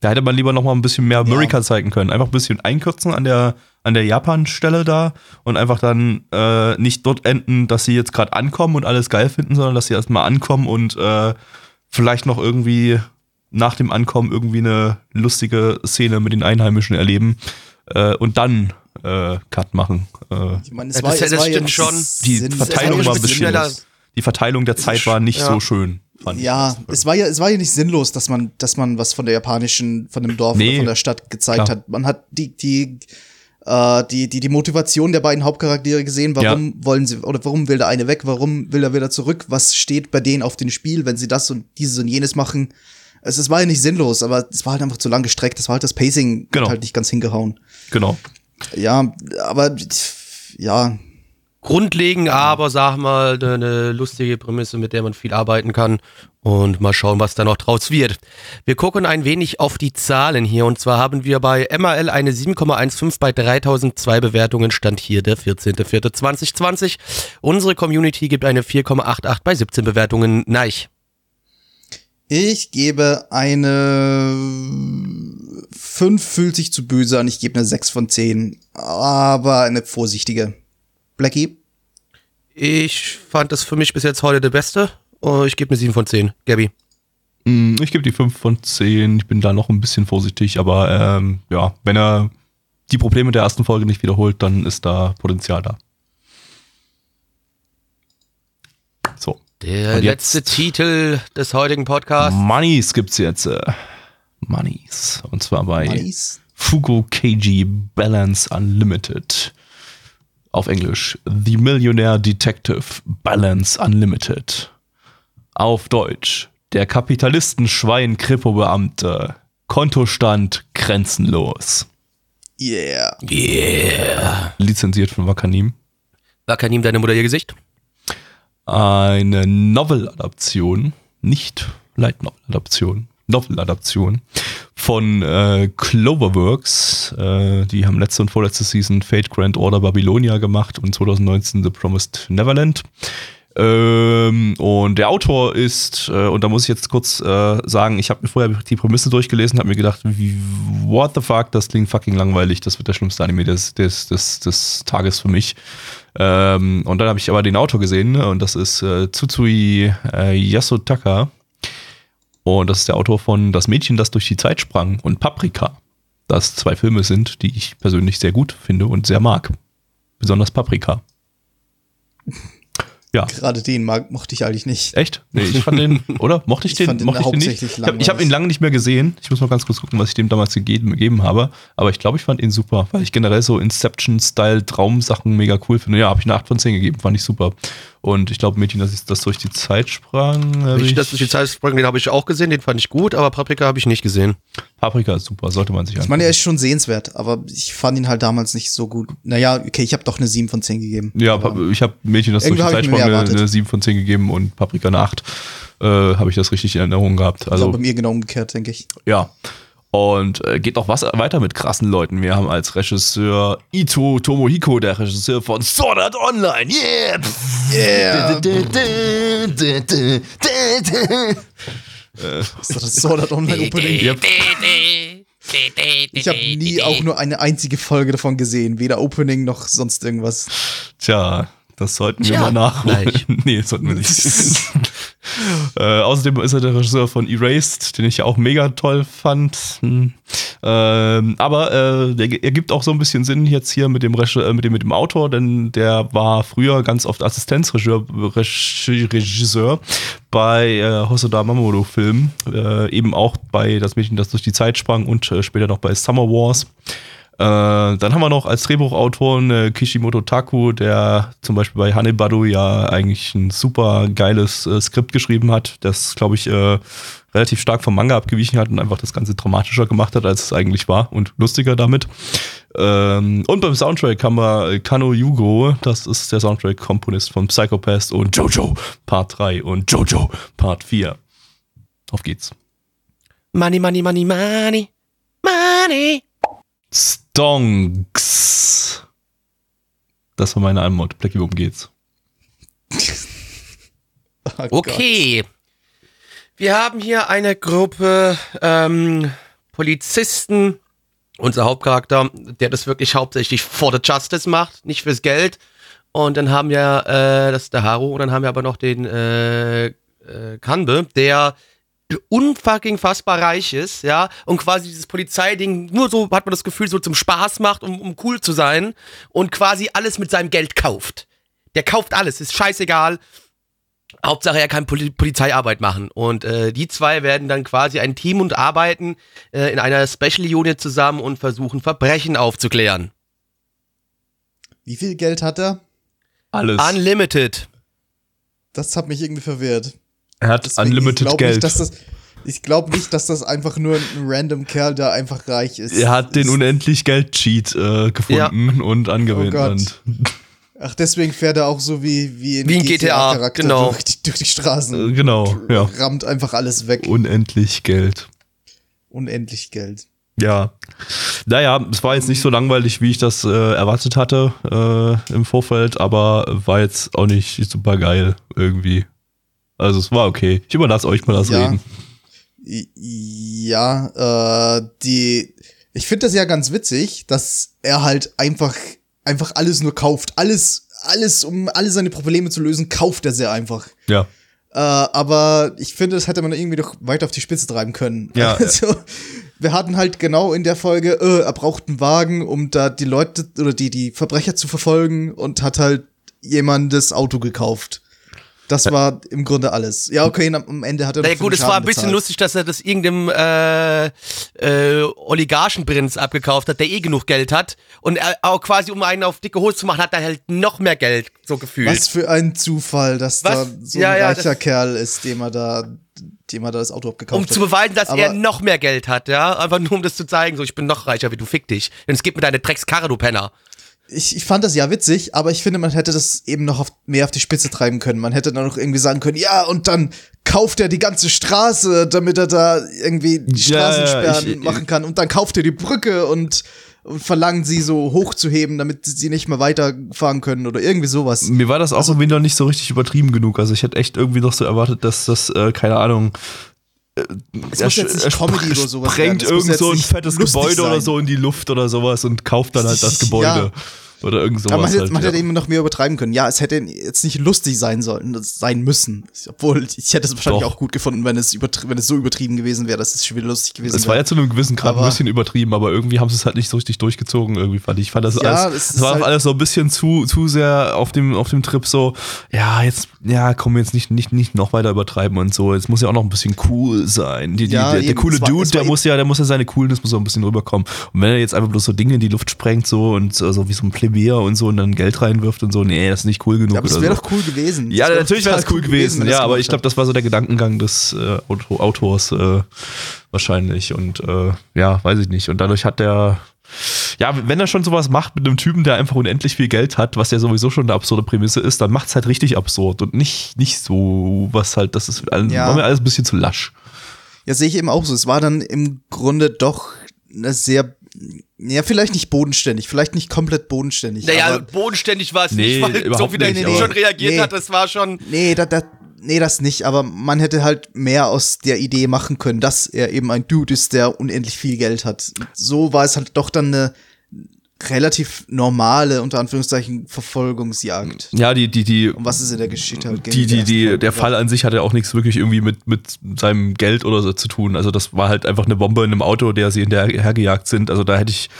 Da hätte man lieber noch mal ein bisschen mehr Amerika zeigen können. Einfach ein bisschen einkürzen an der, an der Japan-Stelle da und einfach dann äh, nicht dort enden, dass sie jetzt gerade ankommen und alles geil finden, sondern dass sie erstmal ankommen und äh, vielleicht noch irgendwie nach dem Ankommen irgendwie eine lustige Szene mit den Einheimischen erleben äh, und dann äh, Cut machen. Äh, Ich meine, Ja, das- das stimmt schon. die Verteilung es war ja ein bisschen. Die Verteilung der Zeit war nicht Ja. so schön. Ja, es war ja, es war ja nicht sinnlos, dass man, dass man was von der japanischen, von dem Dorf Nee, oder von der Stadt gezeigt klar. hat. Man hat die, die, äh, die, die, die Motivation der beiden Hauptcharaktere gesehen. Warum wollen sie, oder warum will der eine weg? Warum will er wieder zurück? Was steht bei denen auf dem Spiel, wenn sie das und dieses und jenes machen? Es, es war ja nicht sinnlos, aber es war halt einfach zu lang gestreckt. Das war halt das Pacing Genau. halt nicht ganz hingehauen. Genau. Ja, aber ja, Grundlegend, aber sag mal, eine, lustige Prämisse, mit der man viel arbeiten kann. Und mal schauen, was da noch draus wird. Wir gucken ein wenig auf die Zahlen hier. Und zwar haben wir bei MRL eine 7,15 bei 3002 Bewertungen. Stand hier der 14.04.2020. Unsere Community gibt eine 4,88 bei 17 Bewertungen. Neich. Ich gebe eine 5 fühlt sich zu böse an. Ich gebe eine 6 von 10. Aber eine vorsichtige. Blackie? Ich fand das für mich bis jetzt heute der beste. Oh, Ich gebe eine 7 von 10. Gabby. Mm, Ich gebe die 5 von 10. Ich bin da noch ein bisschen vorsichtig, aber ähm, ja, wenn er die Probleme der ersten Folge nicht wiederholt, dann ist da Potenzial da. So. Der letzte Titel des heutigen Podcasts. Moneys gibt's jetzt. Äh, Moneys. Und zwar bei Nice. Fugo KG Balance Unlimited. Auf Englisch. The Millionaire Detective Balance Unlimited. Auf Deutsch. Der Kapitalistenschwein Kripo-Beamte. Kontostand grenzenlos. Yeah. Yeah. Lizenziert von Wakanim. War Kanim deine Mutter ihr Gesicht? Eine Novel-Adaption, nicht Light Novel-Adaption, Novel-Adaption von äh, Cloverworks. Äh, die haben letzte und vorletzte Season Fate Grand Order Babylonia gemacht und 2019 The Promised Neverland. Ähm, und der Autor ist, äh, und da muss ich jetzt kurz äh, sagen, ich habe mir vorher die Prämisse durchgelesen, habe mir gedacht, wie, what the fuck, das klingt fucking langweilig, das wird der schlimmste Anime des, des, des, des Tages für mich. Ähm, und dann habe ich aber den Autor gesehen ne, und das ist äh, Tsutsui äh, Yasutaka. Und das ist der Autor von Das Mädchen, das durch die Zeit sprang und Paprika. Das zwei Filme sind, die ich persönlich sehr gut finde und sehr mag. Besonders Paprika. Ja. Gerade den mag, mochte ich eigentlich nicht. Echt? Nee, ich fand den, oder? Mochte ich, Ich den? fand den Mochte ich den nicht? Ich habe hab ihn lange nicht mehr gesehen. Ich muss mal ganz kurz gucken, was ich dem damals gegeben, gegeben habe. Aber ich glaube, ich fand ihn super, weil ich generell so Inception-Style Traumsachen mega cool finde. Ja, habe ich eine 8 von 10 gegeben, fand ich super. Und ich glaube, Mädchen, dass ich das durch die Zeit sprang. hab Ich, ich, das durch die Zeit sprang, den habe ich auch gesehen, den fand ich gut, aber Paprika habe ich nicht gesehen. Paprika ist super, sollte man sich Ich meine, er ist schon sehenswert, aber ich fand ihn halt damals nicht so gut. Naja, okay, ich habe doch eine 7 von 10 gegeben. Ja, ich habe Mädchen, das durch die Zeit sprang, eine, erwartet. eine 7 von 10 gegeben und Paprika eine 8. Äh, habe ich das richtig in Erinnerung gehabt. also Also, bei mir genau umgekehrt, denke ich. Ja. Und äh, geht noch was weiter mit krassen Leuten. Wir haben als Regisseur Ito Tomohiko, der Regisseur von Sword Art Online. Yeah! Yeah! Ist das Sword Art Online Opening? Yep. Ich habe nie auch nur eine einzige Folge davon gesehen. Weder Opening noch sonst irgendwas. Tja, das sollten wir Tja, mal nachholen. gleich. nee, das sollten wir nicht. äh, außerdem ist er der Regisseur von Erased, den ich ja auch mega toll fand. Hm. Ähm, aber äh, der ergibt auch so ein bisschen Sinn jetzt hier mit dem, Reg äh, mit dem, mit dem Autor, denn der war früher ganz oft Assistenzregisseur Regisseur bei äh, Hosoda Mamoru-Filmen, äh, eben auch bei Das Mädchen, das durch die Zeit sprang und äh, später noch bei Summer Wars. Äh, dann haben wir noch als Drehbuchautor äh, Kishimoto Taku, der zum Beispiel bei Hanebadu ja eigentlich ein super geiles äh, Skript geschrieben hat, das, glaube ich, äh, relativ stark vom Manga abgewichen hat und einfach das Ganze dramatischer gemacht hat, als es eigentlich war und lustiger damit. Ähm, und beim Soundtrack haben wir Kano Yugo, das ist der Soundtrack-Komponist von Psychopath und Jojo Part 3 und Jojo Part 4. Auf geht's. Money, money, money, money. Money. Stonks. Das war meine Antwort. Blackie, worum geht's? Oh Okay. Wir haben hier eine Gruppe ähm, Polizisten. Unser Hauptcharakter, der das wirklich hauptsächlich for the justice macht, nicht fürs Geld. Und dann haben wir, äh, das ist der Haru, und dann haben wir aber noch den äh, äh, Kanbe, der unfucking fassbar reich ist, ja, und quasi dieses Polizeiding nur so, hat man das Gefühl, so zum Spaß macht, um, um cool zu sein und quasi alles mit seinem Geld kauft. Der kauft alles, ist scheißegal. Hauptsache, er kann Poli Polizeiarbeit machen. Und äh, die zwei werden dann quasi ein Team und arbeiten äh, in einer Special Unit zusammen und versuchen, Verbrechen aufzuklären. Wie viel Geld hat er? Alles. Unlimited. Das hat mich irgendwie verwirrt. Er hat Deswegen, unlimited ich Geld. Nicht, dass das, ich glaube nicht, dass das einfach nur ein random Kerl, der einfach reich ist. er hat den Ist- unendlich Geld-Cheat äh, gefunden und angewendet. Oh Gott. Ach, deswegen fährt er auch so wie, wie ein Wie ein GTA, GTA-Charakter genau. durch, die, durch die Straßen. Äh, genau, ja. Rammt einfach alles weg. Unendlich Geld. Unendlich Geld. Ja. Naja, es war jetzt nicht so langweilig, wie ich das äh, erwartet hatte äh, im Vorfeld, aber war jetzt auch nicht super geil irgendwie. Also es war okay. Ich überlasse euch mal das Ja. Reden. Ja, äh, die. Ich finde das ja ganz witzig, dass er halt einfach, einfach alles nur kauft. Alles, alles, um alle seine Probleme zu lösen, kauft er sehr einfach. Ja. Äh, aber ich finde, das hätte man irgendwie doch weiter auf die Spitze treiben können. Ja. Also, wir hatten halt genau in der Folge, äh, er braucht einen Wagen, um da die Leute oder die, die Verbrecher zu verfolgen und hat halt jemand das Auto gekauft. Das war im Grunde alles. Ja, okay, am- Ende hat er Na noch ja, für gut, es war ein bisschen bezahlt. lustig, dass er das irgendeinem äh, äh, Oligarchenprinz abgekauft hat, der eh genug Geld hat. Und er auch quasi, um einen auf dicke Hose zu machen, hat er halt noch mehr Geld, so gefühlt. Was für ein Zufall, dass Was? da so Ja, ein ja, reicher Kerl ist, dem er da, dem er da das Auto abgekauft um hat. zu beweisen, dass Aber- er noch mehr Geld hat, ja. Einfach nur, um das zu zeigen, so, ich bin noch reicher wie du, fick dich. Denn es gibt mir deine Dreckskarre, du Penner. Ich, ich fand das ja witzig, aber ich finde, man hätte das eben noch auf, mehr auf die Spitze treiben können. Man hätte dann noch irgendwie sagen können, ja, und dann kauft er die ganze Straße, damit er da irgendwie die Ja, ja, Straßensperren ich- machen kann. Und dann kauft er die Brücke und, und verlangt sie so hochzuheben, damit sie nicht mehr weiterfahren können oder irgendwie sowas. Mir war das auch irgendwie noch nicht so richtig übertrieben genug. Also ich hätte echt irgendwie noch so erwartet, dass das, äh, keine Ahnung, Es jetzt nicht Comedy oder sowas sprengt werden. Irgend so ein fettes Gebäude oder sein. so in die Luft oder sowas und kauft dann halt das Ja. Oder irgend sowas Aber man hätte, halt. man ja. hätte eben noch mehr übertreiben können. Ja, es hätte jetzt nicht lustig sein sollen, sein müssen. Obwohl, ich hätte es wahrscheinlich Doch. auch gut gefunden, wenn es, wenn es so übertrieben gewesen wäre, dass es schon wieder lustig gewesen Es war wäre. ja zu einem gewissen Grad ein Aber- bisschen übertrieben, aber irgendwie haben sie es halt nicht so richtig durchgezogen, irgendwie fand ich. Ich fand das Ja, alles, es war halt- alles so ein bisschen zu, zu sehr auf dem, auf dem Trip so, ja, jetzt, ja, komm, jetzt nicht, nicht, nicht noch weiter übertreiben und so. Jetzt muss ja auch noch ein bisschen cool sein. Die, die, Ja, der, der coole war- Dude, der muss ja, der muss ja seine Coolness muss auch ein bisschen rüberkommen. Und wenn er jetzt einfach bloß so Dinge in die Luft sprengt so und so, so wie so ein Plebejer und so und dann Geld reinwirft und so, nee, das ist nicht cool genug. Ja, aber es oder wäre so. doch cool gewesen. Ja, Das natürlich wäre es total cool gewesen, wenn ja, das aber ich glaube, das war so der Gedankengang des äh, Auto Autors äh, wahrscheinlich und äh, ja, weiß ich nicht. Und dadurch hat der, ja, wenn er schon sowas macht mit einem Typen, der einfach unendlich viel Geld hat, was ja sowieso schon eine absurde Prämisse ist, dann macht's halt richtig absurd und nicht, nicht so, was halt, das ist all- Ja. war mir alles ein bisschen zu lasch. Ja, sehe ich eben auch so. Es war dann im Grunde doch eine sehr, ja, vielleicht nicht bodenständig, vielleicht nicht komplett bodenständig. Naja, aber bodenständig war es Nee, nicht, weil so wie der Typ aber- schon reagiert Nee. hat, das war schon. nee, da, da, nee, das nicht, aber man hätte halt mehr aus der Idee machen können, dass er eben ein Dude ist, der unendlich viel Geld hat. So war es halt doch dann eine relativ normale, unter Anführungszeichen, Verfolgungsjagd. Ja, die, die, die, Um was es in der Geschichte halt ging. die, die, die, der Fall an sich hatte auch nichts wirklich irgendwie mit, mit seinem Geld oder so zu tun. Also das war halt einfach eine Bombe in einem Auto, der sie hinterhergejagt sind. Also da hätte ich,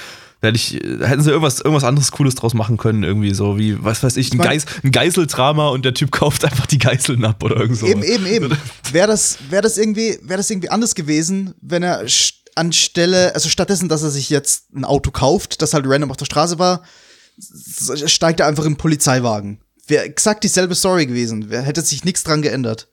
da hätte ich, hätten sie irgendwas, irgendwas anderes Cooles draus machen können, irgendwie so wie, was weiß ich, ein, mein- Geis, ein Geiseldrama und der Typ kauft einfach die Geiseln ab oder irgend so. Eben, eben, eben. Wäre das, wär das, irgendwie, wär das irgendwie anders gewesen, wenn er anstelle, also stattdessen, dass er sich jetzt ein Auto kauft, das halt random auf der Straße war, steigt er einfach in einen Polizeiwagen. Wäre exakt dieselbe Story gewesen. Wer hätte sich nichts dran geändert.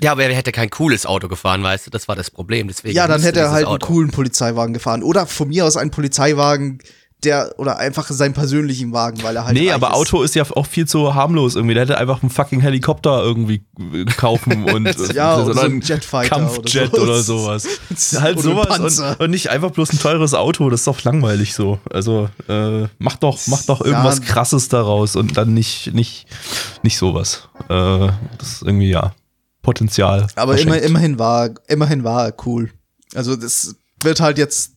Ja, aber er hätte kein cooles Auto gefahren, weißt du, das war das Problem. Deswegen Ja, dann hätte er halt einen Auto. coolen Polizeiwagen gefahren. Oder von mir aus einen Polizeiwagen, der, oder einfach seinen persönlichen Wagen, weil er halt. Nee, aber ist. Auto ist ja auch viel zu harmlos irgendwie. Der hätte einfach einen fucking Helikopter irgendwie äh, kaufen und Ja, oder so einen einen Jetfighter Kampfjet oder oder so. sowas. halt Oder sowas und, und nicht einfach bloß ein teures Auto. Das ist doch langweilig so. Also äh, mach doch, mach doch irgendwas Ja. Krasses daraus und dann nicht, nicht, nicht sowas. Äh, das ist irgendwie ja Potenzial. Aber immer, immerhin war, immerhin war er cool. Also das wird halt jetzt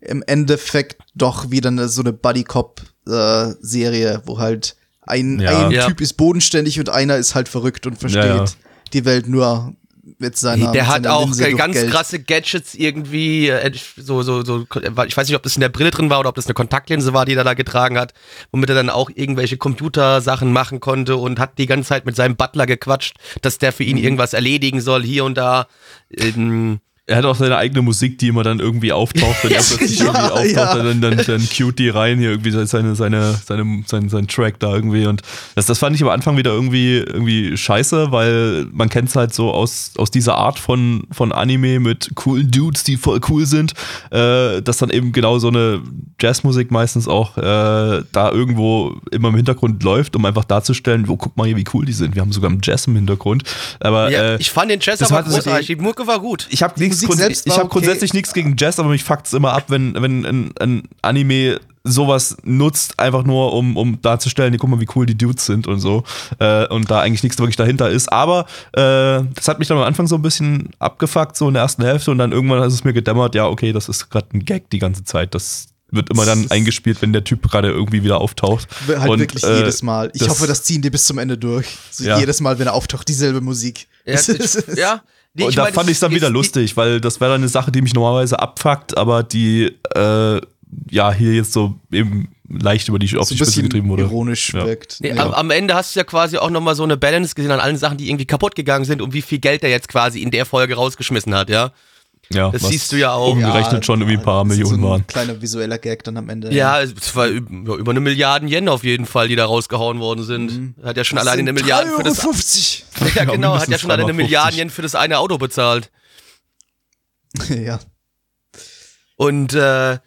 im Endeffekt doch wieder eine, so eine Buddy Cop äh, Serie, wo halt ein, Ja. ein Ja. Typ ist bodenständig und einer ist halt verrückt und versteht Ja, ja. die Welt nur mit seiner Der mit hat seiner auch ganz Geld. krasse Gadgets irgendwie, äh, so, so, so, ich weiß nicht, ob das in der Brille drin war oder ob das eine Kontaktlinse war, die er da getragen hat, womit er dann auch irgendwelche Computersachen machen konnte und hat die ganze Zeit mit seinem Butler gequatscht, dass der für ihn Mhm. irgendwas erledigen soll, hier und da. Ähm, Er hat auch seine eigene Musik, die immer dann irgendwie auftaucht, wenn er plötzlich Ja, irgendwie auftaucht, ja. dann, dann, dann cute die rein hier irgendwie seine, seine, seine, sein, sein Track da irgendwie und das, das fand ich am Anfang wieder irgendwie, irgendwie scheiße, weil man kennt es halt so aus, aus dieser Art von, von Anime mit coolen Dudes, die voll cool sind, äh, dass dann eben genau so eine Jazzmusik meistens auch äh, da irgendwo immer im Hintergrund läuft, um einfach darzustellen, wo guck mal hier, wie cool die sind. Wir haben sogar einen Jazz im Hintergrund. Aber ja, äh, ich fand den Jazz aber großartig, die Mucke war gut. ich habe nichts Musik grund selbst ich habe okay. grundsätzlich nichts gegen Jazz, aber mich fuckt's immer ab, wenn wenn ein, ein Anime sowas nutzt, einfach nur um, um darzustellen, guck mal, wie cool die Dudes sind und so. Äh, und da eigentlich nichts wirklich dahinter ist. Aber äh, das hat mich dann am Anfang so ein bisschen abgefuckt, so in der ersten Hälfte. Und dann irgendwann ist es mir gedämmert, ja, okay, das ist gerade ein Gag die ganze Zeit. Das wird immer dann eingespielt, wenn der Typ gerade irgendwie wieder auftaucht. Halt und, wirklich äh, jedes Mal. Ich das- hoffe, das ziehen die bis zum Ende durch. So Ja. Jedes Mal, wenn er auftaucht, dieselbe Musik. Ja, ich, ja. Nee, und da mein, fand ich es dann wieder lustig, weil das wäre dann eine Sache, die mich normalerweise abfuckt, aber die äh, ja hier jetzt so eben leicht über die auf so die Spitze getrieben wurde. ironisch Ja. wirkt. Nee, Ja. am, am Ende hast du ja quasi auch nochmal so eine Balance gesehen an allen Sachen, die irgendwie kaputt gegangen sind und wie viel Geld er jetzt quasi in der Folge rausgeschmissen hat, ja. Ja, Das siehst du ja auch. Umgerechnet schon irgendwie ein paar Millionen so ein waren. kleiner visueller Gag dann am Ende. Ja, es war üb- ja, über eine Milliarde Yen auf jeden Fall, die da rausgehauen worden sind. Hat ja schon Das alleine sind eine Milliarde für das. 3,50 Ja, Ja, genau, hat ja schon alleine eine 3,50. Milliarde Yen für das eine Auto bezahlt. Ja. Und äh,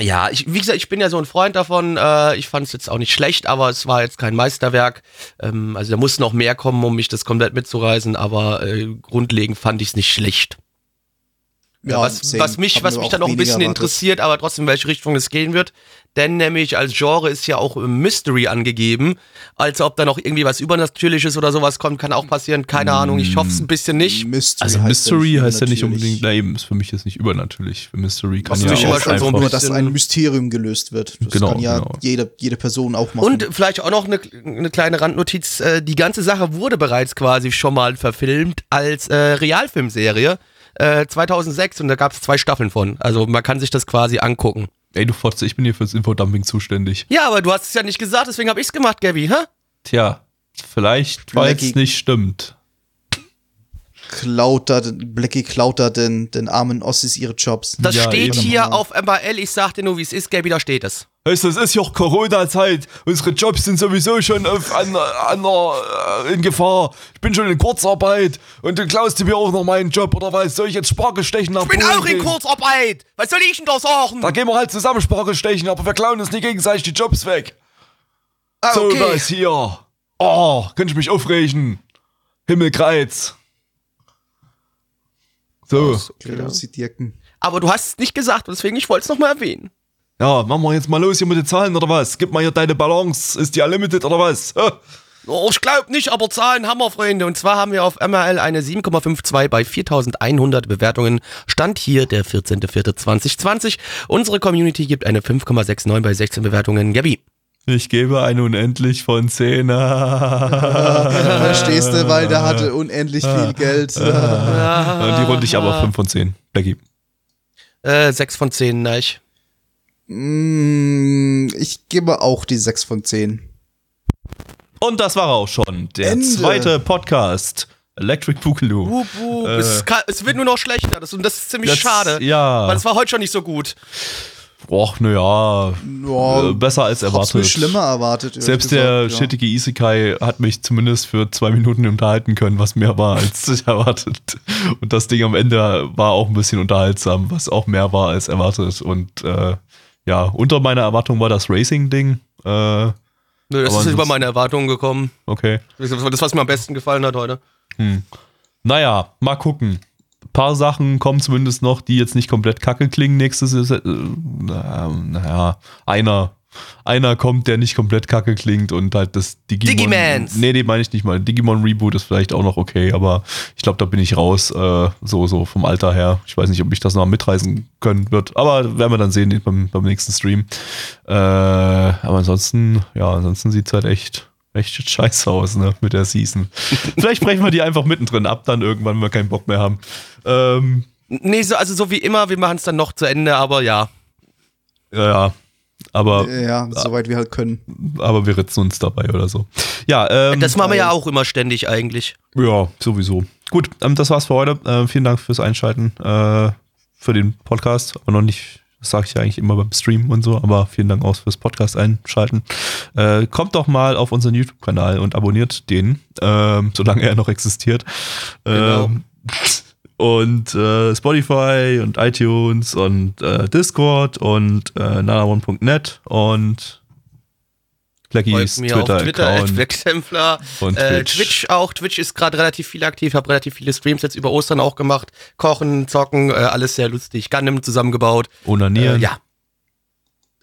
ja, ich, wie gesagt, ich bin ja so ein Freund davon. Äh, ich fand es jetzt auch nicht schlecht, aber es war jetzt kein Meisterwerk. Ähm, also da muss noch mehr kommen, um mich das komplett mitzureißen, aber äh, grundlegend fand ich es nicht schlecht. Ja, was, was mich, was mich dann auch ein bisschen erwartet. interessiert, aber trotzdem, in welche Richtung es gehen wird. Denn nämlich als Genre ist ja auch äh, Mystery angegeben. Also ob da noch irgendwie was Übernatürliches oder sowas kommt, kann auch passieren. Keine Ahnung, ich hoffe es ein bisschen nicht. Mystery Also heißt Mystery ja heißt ja nicht unbedingt, na eben, ist für mich jetzt nicht übernatürlich. Für Mystery kann Was ja auch schon so ein einfach, nur, dass bisschen- ein Mysterium gelöst wird. Das Genau, kann ja genau. jede, jede Person auch machen. Und vielleicht auch noch eine, eine kleine Randnotiz. äh, Die ganze Sache wurde bereits quasi schon mal verfilmt als äh, Realfilmserie äh, 2006 und da gab es zwei Staffeln von. Also man kann sich das quasi angucken. ey du Fotze, ich bin hier fürs Infodumping zuständig. Ja, aber du hast es ja nicht gesagt, deswegen habe ich es gemacht, Gabby, hä? Tja, vielleicht, weil es nicht stimmt. klaut da, Blackie klaut da den, den armen Ossis ihre Jobs. Das Ja, steht eben. hier auf MRL, ich sag dir nur, wie es ist, Gabby, da steht es. Weißt du, es ist ja auch Corona-Zeit. Unsere Jobs sind sowieso schon auf, an, an, äh, in Gefahr. Ich bin schon in Kurzarbeit und du klaust dir mir auch noch meinen Job oder was? Soll ich jetzt Spargel stechen nach Ich bin Polen auch in gehen? Kurzarbeit. Was soll ich denn da sagen? Da gehen wir halt zusammen Spargel stechen, aber wir klauen uns nicht gegenseitig die Jobs weg. Ah, So okay. was hier. Oh, könnte ich mich aufregen. Himmelkreuz. So. Genau. Sie Dirken. Aber du hast es nicht gesagt, deswegen ich wollte es nochmal erwähnen. Ja, machen wir jetzt mal los hier mit den Zahlen oder was? Gib mal hier deine Balance. Ist die unlimited oder was? Oh, ich glaube nicht, aber Zahlen haben wir, Freunde. Und zwar haben wir auf MRL eine 7,52 bei 4100 Bewertungen. Stand hier der 14.04.2020. Unsere Community gibt eine 5,69 bei 16 Bewertungen. Gabi. Ich gebe eine unendlich von 10. Verstehst du, weil der hatte unendlich viel Geld. Und die runde ich aber auf 5 von 10. Becky. Äh, 6 von 10, nein. Mm, Ich gebe auch die 6 von 10. Und das war auch schon der Ende. zweite Podcast. Electric Boogaloo. Wup, wup. es, kann, es wird nur noch schlechter. Das, und das ist ziemlich Das- schade. ja. Weil es war heute schon nicht so gut. Och, naja. Ja, Äh, besser als Hab's erwartet. mir schlimmer erwartet. Selbst der gesagt, ja. shittige Isekai hat mich zumindest für zwei Minuten unterhalten können, was mehr war als ich erwartet. Und das Ding am Ende war auch ein bisschen unterhaltsam, was auch mehr war als erwartet. Und äh, ja, unter meiner Erwartung war das Racing-Ding. Äh, Nö, das ist über meine Erwartungen gekommen. okay. Das, das, was mir am besten gefallen hat heute. Naja, mal gucken. Ein paar Sachen kommen zumindest noch, die jetzt nicht komplett kacke klingen. Nächstes ist, äh, na- naja, einer. Einer kommt, der nicht komplett kacke klingt und halt das Digimon. Digimans. Nee, nee, meine ich nicht mal. Digimon Reboot ist vielleicht auch noch okay, aber ich glaube, da bin ich raus, äh, so, so vom Alter her. Ich weiß nicht, ob ich das noch mitreisen können wird, aber werden wir dann sehen beim, beim nächsten Stream. Äh, aber ansonsten, ja, ansonsten sieht's halt echt, echt scheiße aus, ne, mit der Season. Vielleicht brechen wir die einfach mittendrin ab, dann irgendwann, wenn wir keinen Bock mehr haben. Ähm, Nee, so, also so wie immer, wir machen es dann noch zu Ende, aber ja. ja, ja. Aber, Ja, soweit wir halt können. aber wir ritzen uns dabei oder so. Ja, ähm, Das machen wir ja auch immer ständig eigentlich. Ja, sowieso. Gut, ähm, das war's für heute. Ähm, vielen Dank fürs Einschalten, äh, für den Podcast. Aber noch nicht, das sage ich ja eigentlich immer beim Stream und so, aber vielen Dank auch fürs Podcast einschalten. Äh, kommt doch mal auf unseren YouTube-Kanal und abonniert den, ähm, solange er noch existiert. Genau. Und äh, Spotify und iTunes und äh, Discord und äh, nanaone.net und Blackies mir auf Twitter. Wexemplar. Und Äh, Twitch. Twitch auch. Twitch ist gerade relativ viel aktiv, habe relativ viele Streams jetzt über Ostern auch gemacht. Kochen, zocken, äh, alles sehr lustig. Gundam zusammengebaut. Onanieren. Äh, ja.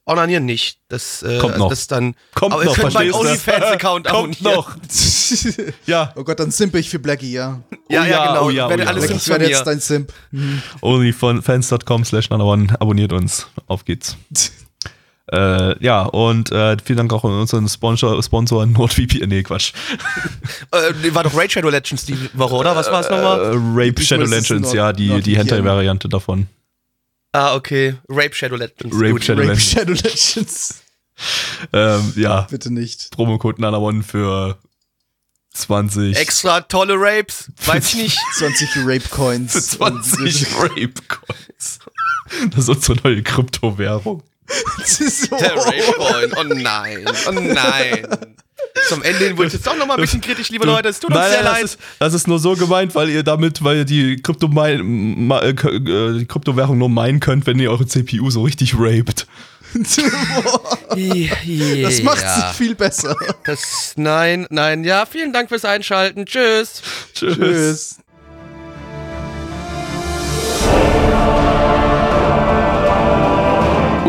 Onanieren nicht. Das, äh, Kommt also noch. das dann. Kommt aber noch, ihr könnt meinen? OnlyFans-Account Kommt abonnieren. noch. Ja, oh Gott, dann simp ich für Blackie, ja. Ja, Oh ja, ja, genau. oh ja, oh Werde ja, alles Blackie, Sims ich von werde jetzt dein Simp. onlyfans.com slash one abonniert uns. Auf geht's. Äh, ja, und äh, vielen Dank auch an unseren Sponsor, Sponsor NordVPN. Nee, Quatsch. Äh, war doch Raid Shadow Legends die Woche, oder? Was war es Äh, nochmal? Rape Ich Shadow Legends, ja, die, die. Hentai-Variante davon. Ah, okay. Rape Shadow Legends. Rape Gut. Shadow Rape Legends. Shadow Legends. Ähm, ja, Bitte nicht. Promocode Nanaone für 20. Extra tolle Rapes. Weiß ich nicht. 20 Rape Coins. Für 20 Rape Coins. Das ist unsere neue Kryptowährung. Das ist so. Der Rape Coin. Oh nein. Oh nein. Zum Ende hin wurde ich jetzt doch nochmal ein bisschen kritisch, liebe Leute. Es tut uns Nein, sehr nein, leid. Das ist, das ist nur so gemeint, weil ihr damit, weil ihr die, Krypto ma- äh, die Kryptowährung nur meinen könnt, wenn ihr eure CPU so richtig raped. Das macht sich viel besser. Das, nein, nein. Ja, vielen Dank fürs Einschalten. Tschüss. Tschüss. Tschüss.